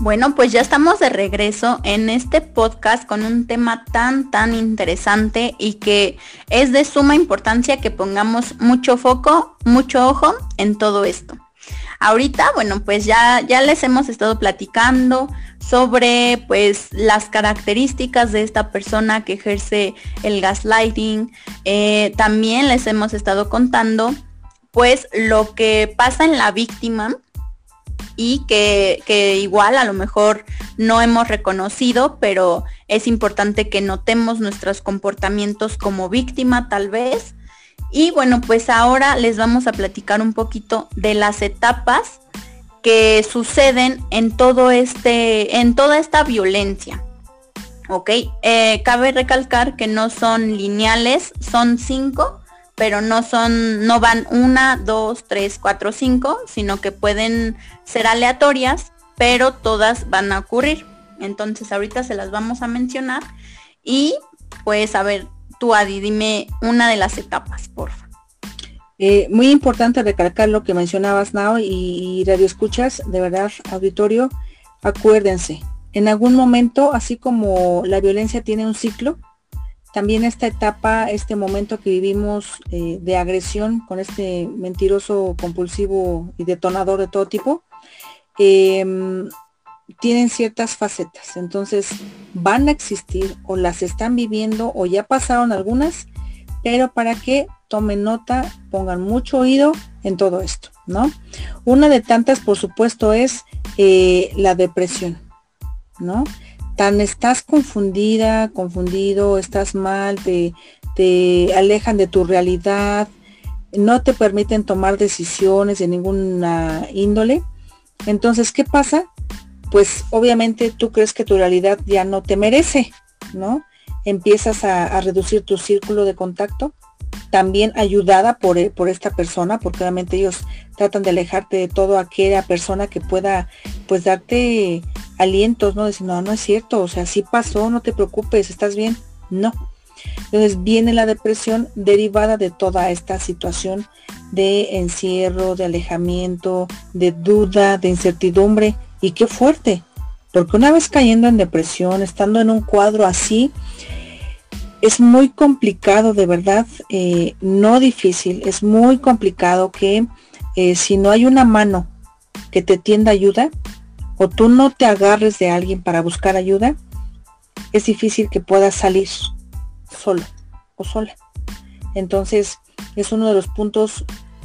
Bueno, pues ya estamos de regreso en este podcast con un tema tan, tan interesante y que es de suma importancia que pongamos mucho foco, mucho ojo en todo esto. Ahorita, bueno, pues ya, ya les hemos estado platicando sobre pues las características de esta persona que ejerce el gaslighting. Eh, también les hemos estado contando pues lo que pasa en la víctima y que, igual a lo mejor no hemos reconocido, pero es importante que notemos nuestros comportamientos como víctima tal vez. Y bueno, pues ahora les vamos a platicar un poquito de las etapas que suceden en todo este, en toda esta violencia. Ok, eh, cabe recalcar que no son lineales, son cinco pero no son, no van una, dos, tres, cuatro, cinco, sino que pueden ser aleatorias, pero todas van a ocurrir. Entonces ahorita se las vamos a mencionar y pues a ver, tú Adi, dime una de las etapas, porfa. Eh, muy importante recalcar lo que mencionabas, Nao, y, y radio escuchas, de verdad, auditorio, acuérdense, en algún momento, así como la violencia tiene un ciclo, también esta etapa, este momento que vivimos eh, de agresión con este mentiroso compulsivo y detonador de todo tipo, em, tienen ciertas facetas. Entonces van a existir o las están viviendo o ya pasaron algunas, pero para que tomen nota, pongan mucho oído en todo esto, ¿no? Una de tantas, por supuesto, es eh, la depresión, ¿no? Tan estás confundida, confundido, estás mal, te, te alejan de tu realidad, no te permiten tomar decisiones de ninguna índole. Entonces, ¿qué pasa? Pues obviamente tú crees que tu realidad ya no te merece, ¿no? Empiezas a, reducir tu círculo de contacto, también ayudada por, eh, por esta persona, porque obviamente ellos tratan de alejarte de todo aquella persona que pueda pues darte alientos, ¿no? Decir, no, no es cierto, o sea, sí pasó, no te preocupes, estás bien. No. Entonces viene la depresión derivada de toda esta situación de encierro, de alejamiento, de duda, de incertidumbre. Y qué fuerte, porque una vez cayendo en depresión, estando en un cuadro así, es muy complicado, de verdad, eh, no difícil, es muy complicado que eh, si no hay una mano que te tienda ayuda o tú no te agarres de alguien para buscar ayuda, es difícil que puedas salir solo o sola. Entonces, es uno de los puntos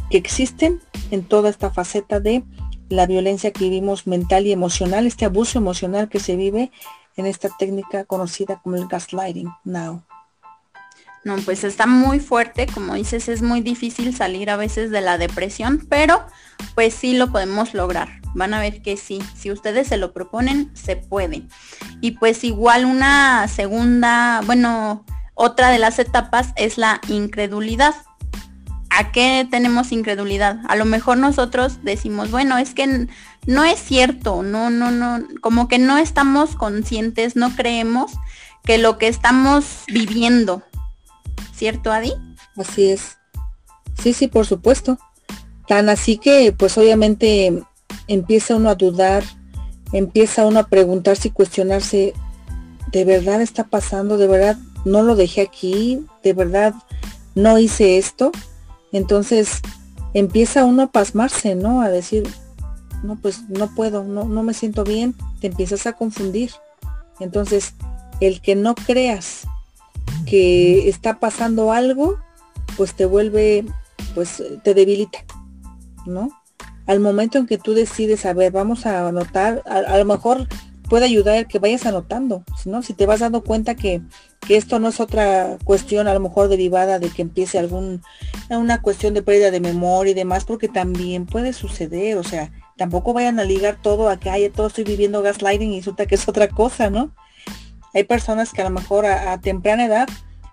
que existen en toda esta faceta de la violencia que vivimos mental y emocional, este abuso emocional que se vive en esta técnica conocida como el gaslighting now. No, pues está muy fuerte, como dices, es muy difícil salir a veces de la depresión, pero pues sí lo podemos lograr. Van a ver que sí, si ustedes se lo proponen, se puede. Y pues igual una segunda, bueno, otra de las etapas es la incredulidad. ¿A qué tenemos incredulidad? A lo mejor nosotros decimos, bueno, es que no es cierto, no, no, no, como que no estamos conscientes, no creemos que lo que estamos viviendo ¿cierto, Adi? Así es. Sí, sí, por supuesto. Tan así que, pues obviamente empieza uno a dudar, empieza uno a preguntarse y cuestionarse, ¿de verdad está pasando? ¿De verdad no lo dejé aquí? ¿De verdad no hice esto? Entonces empieza uno a pasmarse, ¿no? A decir, no, pues no puedo, no, no me siento bien, te empiezas a confundir. Entonces, el que no creas que está pasando algo, pues te vuelve, pues te debilita, ¿no? Al momento en que tú decides, a ver, vamos a anotar, a, lo mejor puede ayudar que vayas anotando, ¿no? Si te vas dando cuenta que, que, esto no es otra cuestión a lo mejor derivada de que empiece algún, una cuestión de pérdida de memoria y demás, porque también puede suceder, o sea, tampoco vayan a ligar todo a que, ay, todo estoy viviendo gaslighting y resulta que es otra cosa, ¿no? Hay personas que a lo mejor a, temprana edad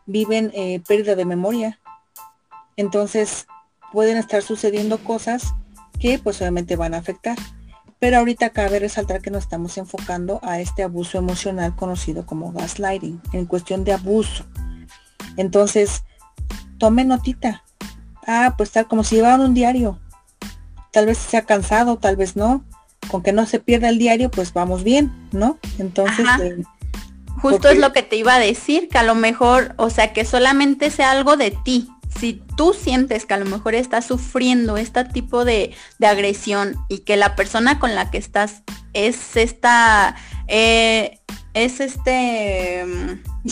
viven eh, pérdida de memoria. Entonces pueden estar sucediendo cosas que pues obviamente van a afectar. Pero ahorita cabe resaltar que nos estamos enfocando a este abuso emocional conocido como gaslighting, en cuestión de abuso. Entonces, tome notita. Ah, pues tal como si llevaban un diario. Tal vez sea cansado, tal vez no. Con que no se pierda el diario, pues vamos bien, ¿no? Entonces, Justo es lo que te iba a decir, que a lo mejor, o sea, que solamente sea algo de ti. Si tú sientes que a lo mejor estás sufriendo este tipo de, agresión y que la persona con la que estás es esta, eh, es este, mm,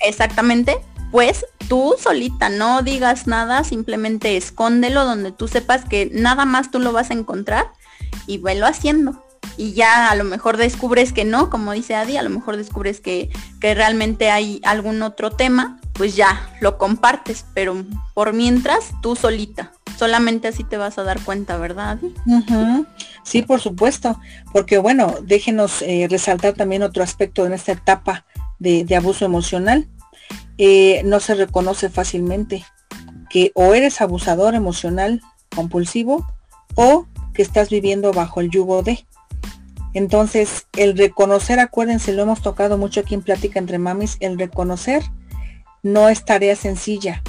exactamente, pues tú solita no digas nada, simplemente escóndelo donde tú sepas que nada más tú lo vas a encontrar y velo haciendo y ya a lo mejor descubres que no, como dice Adi, a lo mejor descubres que, realmente hay algún otro tema, pues ya lo compartes, pero por mientras tú solita, solamente así te vas a dar cuenta, ¿verdad? Sí, por supuesto, porque bueno, déjenos eh, resaltar también otro aspecto en esta etapa de, abuso emocional. Eh, no se reconoce fácilmente que o eres abusador emocional compulsivo o que estás viviendo bajo el yugo de. Entonces, el reconocer, acuérdense, lo hemos tocado mucho aquí en Plática entre Mamis, el reconocer no es tarea sencilla,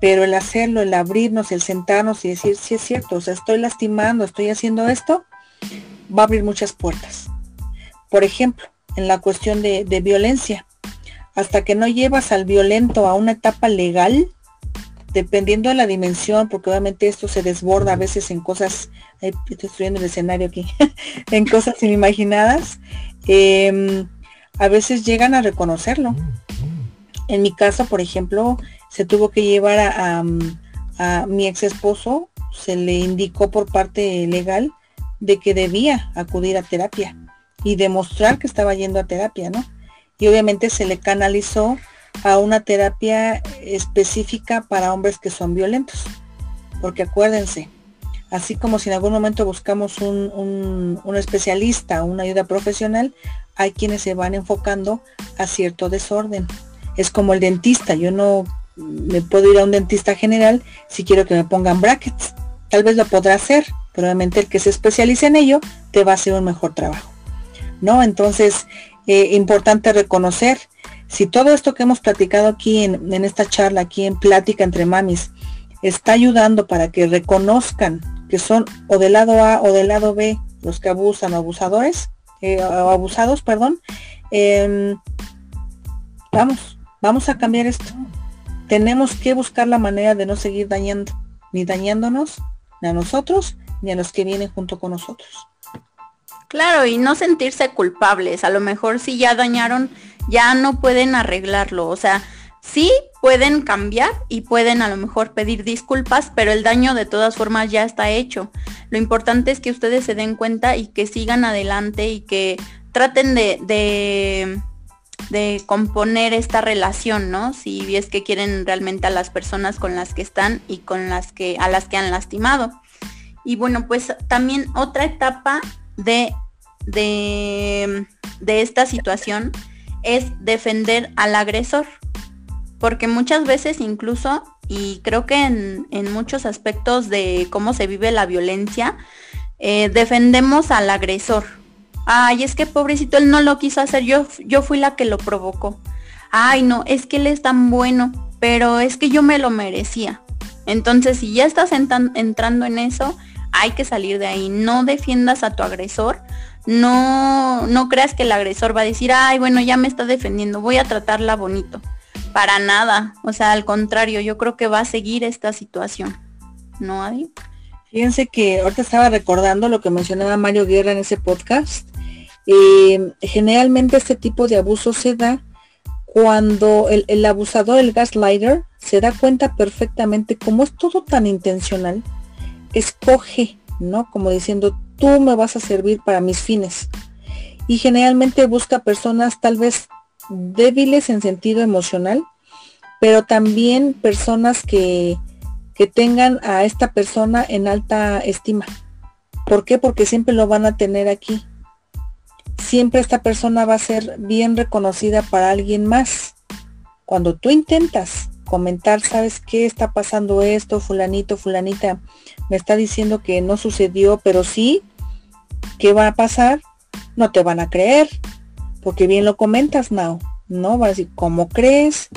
pero el hacerlo, el abrirnos, el sentarnos y decir, sí es cierto, o sea, estoy lastimando, estoy haciendo esto, va a abrir muchas puertas. Por ejemplo, en la cuestión de, de violencia, hasta que no llevas al violento a una etapa legal, dependiendo de la dimensión, porque obviamente esto se desborda a veces en cosas, estoy estudiando el escenario aquí, (laughs) en cosas inimaginadas, em, a veces llegan a reconocerlo. En mi caso, por ejemplo, se tuvo que llevar a, a mi ex esposo, se le indicó por parte legal de que debía acudir a terapia y demostrar que estaba yendo a terapia, ¿no? Y obviamente se le canalizó a una terapia específica para hombres que son violentos. Porque acuérdense, así como si en algún momento buscamos un, un, especialista, una ayuda profesional, hay quienes se van enfocando a cierto desorden. Es como el dentista, yo no me puedo ir a un dentista general si quiero que me pongan brackets. Tal vez lo podrá hacer, pero el que se especialice en ello te va a hacer un mejor trabajo. ¿No? Entonces, eh, importante reconocer si todo esto que hemos platicado aquí en, esta charla, aquí en Plática entre Mamis, está ayudando para que reconozcan que son o del lado A o del lado B los que abusan o abusadores, eh, o abusados, perdón, eh, vamos, vamos a cambiar esto. Tenemos que buscar la manera de no seguir dañando, ni dañándonos, ni a nosotros, ni a los que vienen junto con nosotros. Claro, y no sentirse culpables. A lo mejor si ya dañaron, ya no pueden arreglarlo. O sea, sí pueden cambiar y pueden a lo mejor pedir disculpas, pero el daño de todas formas ya está hecho. Lo importante es que ustedes se den cuenta y que sigan adelante y que traten de, de, de componer esta relación, ¿no? Si es que quieren realmente a las personas con las que están y con las que a las que han lastimado. Y bueno, pues también otra etapa de, de, de esta situación es defender al agresor porque muchas veces incluso, y creo que en, muchos aspectos de cómo se vive la violencia, eh, defendemos al agresor. Ay, es que pobrecito, él no lo quiso hacer, yo, yo fui la que lo provocó. Ay, no, es que él es tan bueno, pero es que yo me lo merecía. Entonces, si ya estás entrando en eso, hay que salir de ahí. No defiendas a tu agresor. No, no creas que el agresor va a decir, ay, bueno, ya me está defendiendo, voy a tratarla bonito. Para nada, o sea, al contrario, yo creo que va a seguir esta situación. ¿No, Adi? Fíjense que ahorita estaba recordando lo que mencionaba Mario Guerra en ese podcast. Eh, generalmente este tipo de abuso se da cuando el, el, abusador, el gaslighter, se da cuenta perfectamente, como es todo tan intencional, escoge, ¿no? Como diciendo, tú me vas a servir para mis fines. Y generalmente busca personas tal vez débiles en sentido emocional, pero también personas que, que tengan a esta persona en alta estima. ¿Por qué? Porque siempre lo van a tener aquí. Siempre esta persona va a ser bien reconocida para alguien más. Cuando tú intentas comentar, ¿sabes qué está pasando esto? Fulanito, fulanita, me está diciendo que no sucedió, pero sí, ¿qué va a pasar? No te van a creer, porque bien lo comentas, Now, ¿no? Va a decir, ¿cómo crees?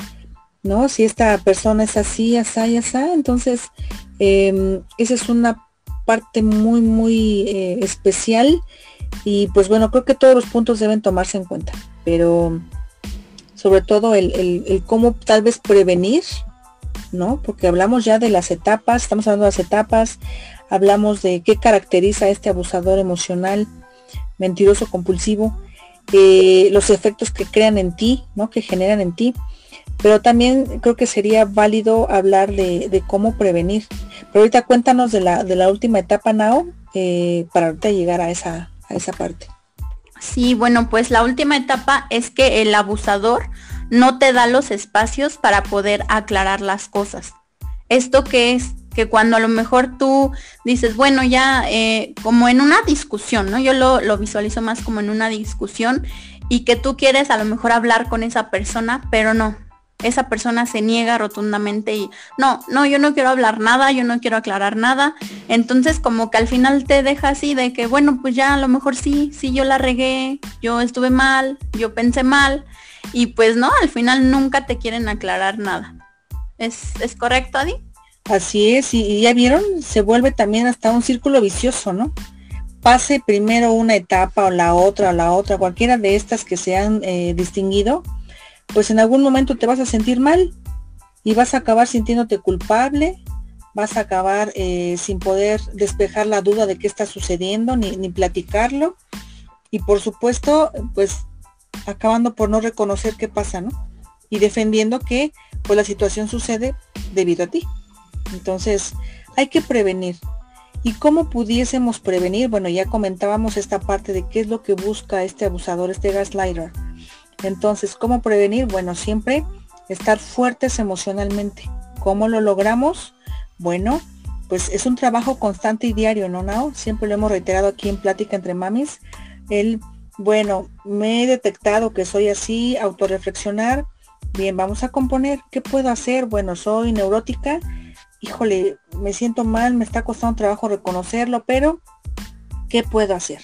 ¿No? Si esta persona es así, así, así, entonces eh, esa es una parte muy, muy eh, especial y pues bueno, creo que todos los puntos deben tomarse en cuenta, pero sobre todo el, el, cómo tal vez prevenir, ¿no? Porque hablamos ya de las etapas, estamos hablando de las etapas, hablamos de qué caracteriza a este abusador emocional, mentiroso, compulsivo, eh, los efectos que crean en ti, ¿no? Que generan en ti. Pero también creo que sería válido hablar de, cómo prevenir. Pero ahorita cuéntanos de la, de la última etapa, Nao, eh, para ahorita llegar a esa, a esa parte. Sí, bueno, pues la última etapa es que el abusador no te da los espacios para poder aclarar las cosas. ¿Esto que es? que cuando a lo mejor tú dices, bueno, ya eh, como en una discusión, ¿no? Yo lo visualizo más como en una discusión y que tú quieres a lo mejor hablar con esa persona, pero no, esa persona se niega rotundamente y no, no, yo no quiero hablar nada, yo no quiero aclarar nada. Entonces como que al final te deja así de que, bueno, pues ya a lo mejor sí, sí yo la regué, yo estuve mal, yo pensé mal y pues no, al final nunca te quieren aclarar nada. ¿Es, ¿es correcto, Adi? Así es, y, ya vieron, se vuelve también hasta un círculo vicioso, ¿no? Pase primero una etapa o la otra o la otra, cualquiera de estas que se han eh, distinguido, pues en algún momento te vas a sentir mal y vas a acabar sintiéndote culpable, vas a acabar eh, sin poder despejar la duda de qué está sucediendo ni, ni platicarlo y por supuesto, pues acabando por no reconocer qué pasa, ¿no? Y defendiendo que pues la situación sucede debido a ti. Entonces, hay que prevenir. ¿Y cómo pudiésemos prevenir? Bueno, ya comentábamos esta parte de qué es lo que busca este abusador, este gaslighter. Entonces, ¿cómo prevenir? Bueno, siempre estar fuertes emocionalmente. ¿Cómo lo logramos? Bueno, pues es un trabajo constante y diario, ¿no, Nao? Siempre lo hemos reiterado aquí en Plática entre Mamis. El, bueno, me he detectado que soy así, autorreflexionar, Bien, vamos a componer. ¿Qué puedo hacer? Bueno, soy neurótica. Híjole, me siento mal, me está costando trabajo reconocerlo, pero ¿qué puedo hacer?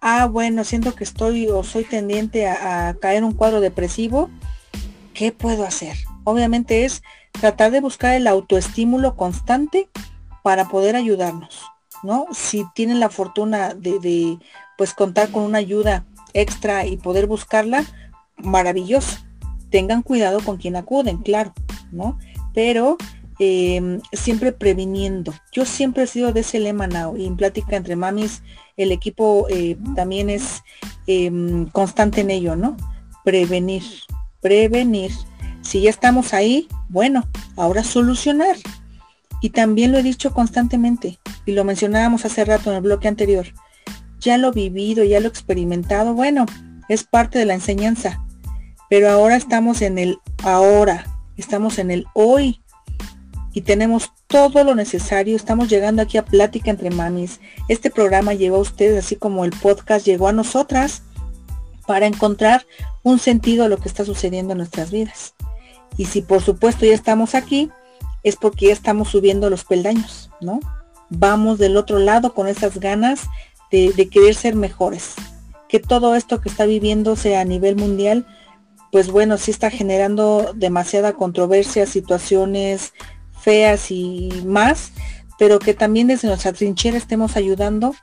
Ah, bueno, siento que estoy o soy tendiente a, caer en un cuadro depresivo. ¿Qué puedo hacer? Obviamente es tratar de buscar el autoestímulo constante para poder ayudarnos, ¿no? Si tienen la fortuna de, de pues contar con una ayuda extra y poder buscarla, maravilloso. Tengan cuidado con quien acuden, claro, ¿no? Pero em, siempre previniendo. Yo siempre he sido de ese lema now y en plática entre mamis, el equipo eh, también es em, constante en ello, ¿no? Prevenir, prevenir. Si ya estamos ahí, bueno, ahora solucionar. Y también lo he dicho constantemente, y lo mencionábamos hace rato en el bloque anterior, ya lo vivido, ya lo experimentado, bueno, es parte de la enseñanza. Pero ahora estamos en el ahora, estamos en el hoy y tenemos todo lo necesario. Estamos llegando aquí a Plática entre Mamis. Este programa llegó a ustedes, así como el podcast llegó a nosotras, para encontrar un sentido a lo que está sucediendo en nuestras vidas. Y si por supuesto ya estamos aquí, es porque ya estamos subiendo los peldaños, ¿no? Vamos del otro lado con esas ganas de, querer ser mejores. Que todo esto que está viviéndose a nivel mundial, pues bueno, sí está generando demasiada controversia, situaciones feas y más, pero que también desde nuestra trinchera estemos ayudando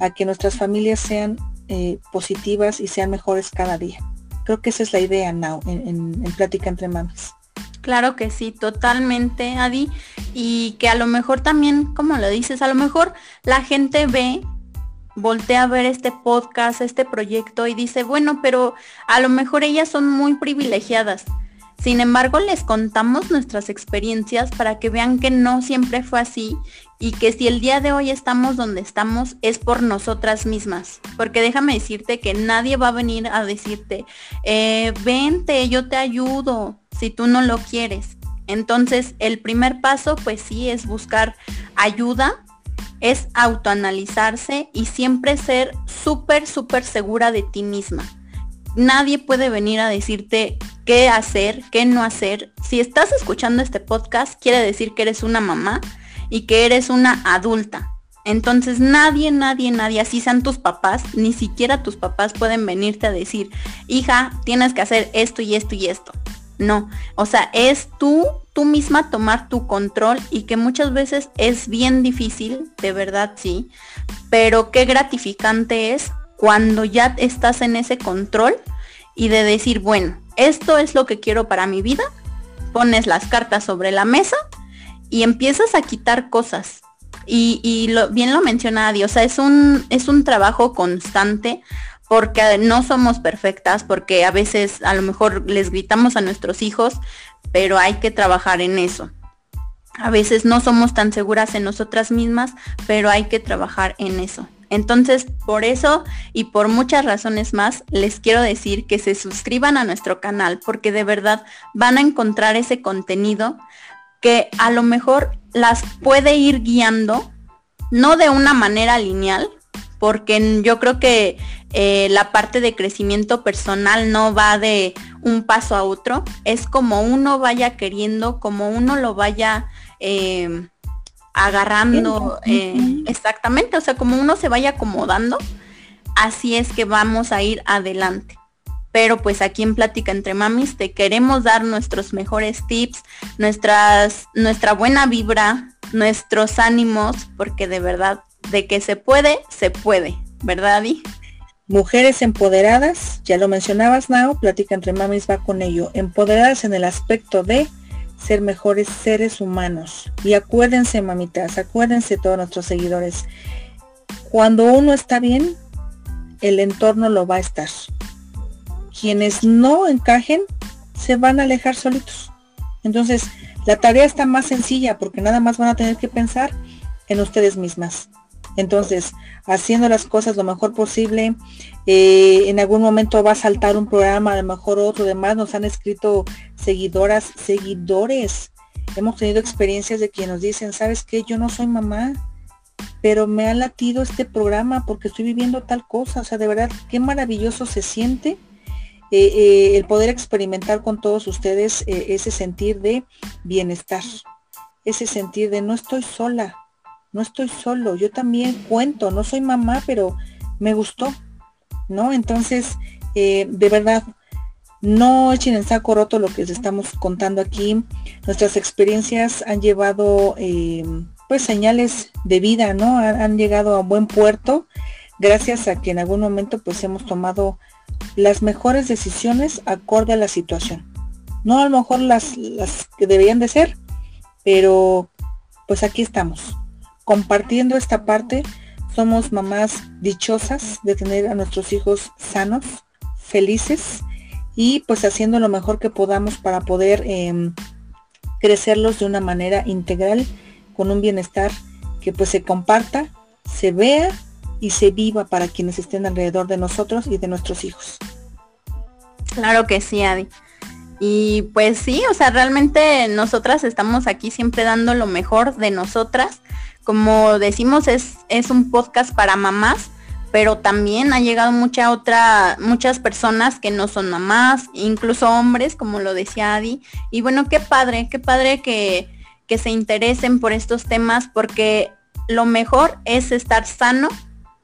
a que nuestras familias sean eh, positivas y sean mejores cada día. Creo que esa es la idea now en, en Plática entre Mames. Claro que sí, totalmente, Adi. Y que a lo mejor también, como lo dices, a lo mejor la gente ve voltea a ver este podcast, este proyecto y dice, bueno, pero a lo mejor ellas son muy privilegiadas. Sin embargo, les contamos nuestras experiencias para que vean que no siempre fue así y que si el día de hoy estamos donde estamos es por nosotras mismas. Porque déjame decirte que nadie va a venir a decirte, eh, vente, yo te ayudo, si tú no lo quieres. Entonces, el primer paso, pues sí, es buscar ayuda es autoanalizarse y siempre ser súper, súper segura de ti misma. Nadie puede venir a decirte qué hacer, qué no hacer. Si estás escuchando este podcast, quiere decir que eres una mamá y que eres una adulta. Entonces nadie, nadie, nadie, así sean tus papás, ni siquiera tus papás pueden venirte a decir, hija, tienes que hacer esto y esto y esto. No, o sea, es tú, tú misma tomar tu control y que muchas veces es bien difícil, de verdad sí, pero qué gratificante es cuando ya estás en ese control y de decir, bueno, esto es lo que quiero para mi vida, pones las cartas sobre la mesa y empiezas a quitar cosas. Y, bien lo menciona Adi, es un, es un trabajo constante porque no somos perfectas, porque a veces a lo mejor les gritamos a nuestros hijos, pero hay que trabajar en eso. A veces no somos tan seguras en nosotras mismas, pero hay que trabajar en eso. Entonces, por eso y por muchas razones más, les quiero decir que se suscriban a nuestro canal porque de verdad van a encontrar ese contenido que a lo mejor las puede ir guiando, no de una manera lineal, porque yo creo que eh, la parte de crecimiento personal no va de un paso a otro, es como uno vaya queriendo, como uno lo vaya em, agarrando, eh, exactamente, o sea, como uno se vaya acomodando, así es que vamos a ir adelante. Pero pues aquí en Plática entre Mamis te queremos dar nuestros mejores tips, nuestras, nuestra buena vibra, nuestros ánimos, porque de verdad de que se puede, se puede, ¿verdad, Adi? Mujeres empoderadas, ya lo mencionabas, Nao, Plática entre Mamis va con ello, empoderadas en el aspecto de ser mejores seres humanos. Y acuérdense, mamitas, acuérdense todos nuestros seguidores, cuando uno está bien, el entorno lo va a estar. Quienes no encajen, se van a alejar solitos. Entonces, la tarea está más sencilla porque nada más van a tener que pensar en ustedes mismas. Entonces, haciendo las cosas lo mejor posible, eh, en algún momento va a saltar un programa, a lo mejor otro, demás nos han escrito seguidoras, seguidores. Hemos tenido experiencias de quienes nos dicen, ¿sabes qué? Yo no soy mamá, pero me ha latido este programa porque estoy viviendo tal cosa. O sea, de verdad, qué maravilloso se siente eh, eh, el poder experimentar con todos ustedes ese sentir de bienestar, ese sentir de no estoy sola, no estoy solo, yo también cuento, no soy mamá, pero me gustó, ¿no? Entonces, de verdad, no echen en saco roto lo que les estamos contando aquí. Nuestras experiencias han llevado pues señales de vida, ¿no? Han, llegado a buen puerto gracias a que en algún momento pues hemos tomado las mejores decisiones acorde a la situación. No a lo mejor las, las que deberían de ser, pero pues aquí estamos, compartiendo esta parte. Somos mamás dichosas de tener a nuestros hijos sanos, felices y pues haciendo lo mejor que podamos para poder em, crecerlos de una manera integral con un bienestar que pues se comparta, se vea y se viva para quienes estén alrededor de nosotros y de nuestros hijos. Claro que sí, Adi. Y pues sí, o sea, realmente nosotras estamos aquí siempre dando lo mejor de nosotras. Como decimos, es, es un podcast para mamás, pero también ha llegado mucha otra, muchas personas que no son mamás, incluso hombres, como lo decía Adi. Y bueno, qué padre, qué padre que, que se interesen por estos temas porque lo mejor es estar sano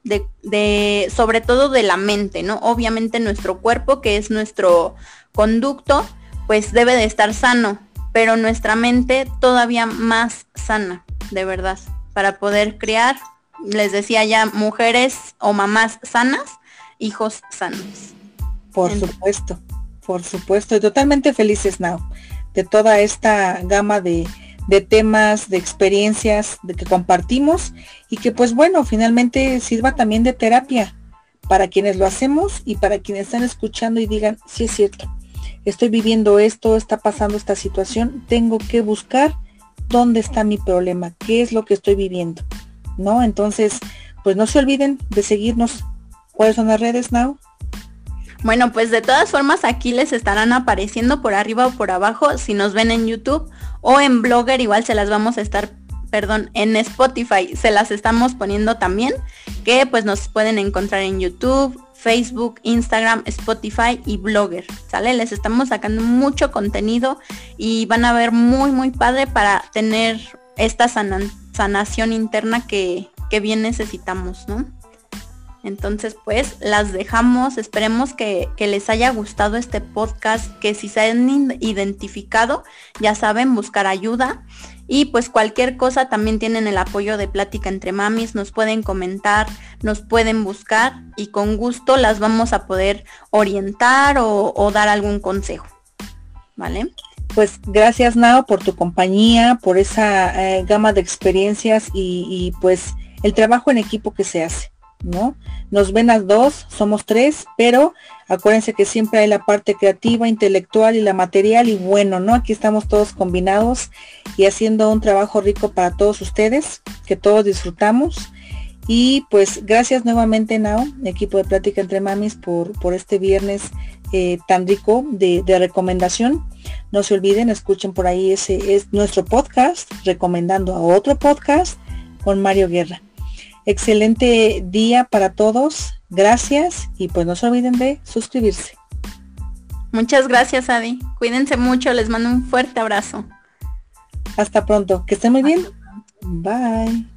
de, sobre todo de la mente, ¿no? Obviamente nuestro cuerpo, que es nuestro conducto, pues debe de estar sano, pero nuestra mente todavía más sana, de verdad, para poder criar, les decía ya, mujeres o mamás sanas, hijos sanos. Por supuesto, por supuesto, y totalmente felices, Now, de toda esta gama de, de temas, de experiencias de que compartimos y que pues bueno, finalmente sirva también de terapia para quienes lo hacemos y para quienes están escuchando y digan, sí es cierto, estoy viviendo esto, está pasando esta situación, tengo que buscar dónde está mi problema, qué es lo que estoy viviendo, ¿no? Entonces, pues no se olviden de seguirnos. ¿Cuáles son las redes, Now? Bueno, pues de todas formas aquí les estarán apareciendo por arriba o por abajo si nos ven en YouTube o en Blogger igual se las vamos a estar, perdón, en Spotify se las estamos poniendo también, que pues nos pueden encontrar en YouTube, Facebook, Instagram, Spotify y Blogger, ¿sale? Les estamos sacando mucho contenido y van a ver muy, muy padre para tener esta sanación interna que, que bien necesitamos, ¿no? Entonces, pues las dejamos. Esperemos que, les haya gustado este podcast, que si se han identificado, ya saben, buscar ayuda. Y pues cualquier cosa también tienen el apoyo de Plática entre Mamis, nos pueden comentar, nos pueden buscar y con gusto las vamos a poder orientar o, dar algún consejo. ¿Vale? Pues gracias Nao por tu compañía, por esa eh, gama de experiencias y, y pues el trabajo en equipo que se hace. ¿No? Nos ven a dos, somos tres, pero acuérdense que siempre hay la parte creativa, intelectual y la material y bueno, ¿no? Aquí estamos todos combinados y haciendo un trabajo rico para todos ustedes, que todos disfrutamos. Y pues gracias nuevamente, Nao, equipo de Plática entre Mamis, por, por este viernes eh, tan rico de, recomendación. No se olviden, escuchen por ahí, ese es nuestro podcast, recomendando a otro podcast con Mario Guerra. Excelente día para todos. Gracias y pues no se olviden de suscribirse. Muchas gracias, Adi. Cuídense mucho. Les mando un fuerte abrazo. Hasta pronto. Que estén muy bien. Bye.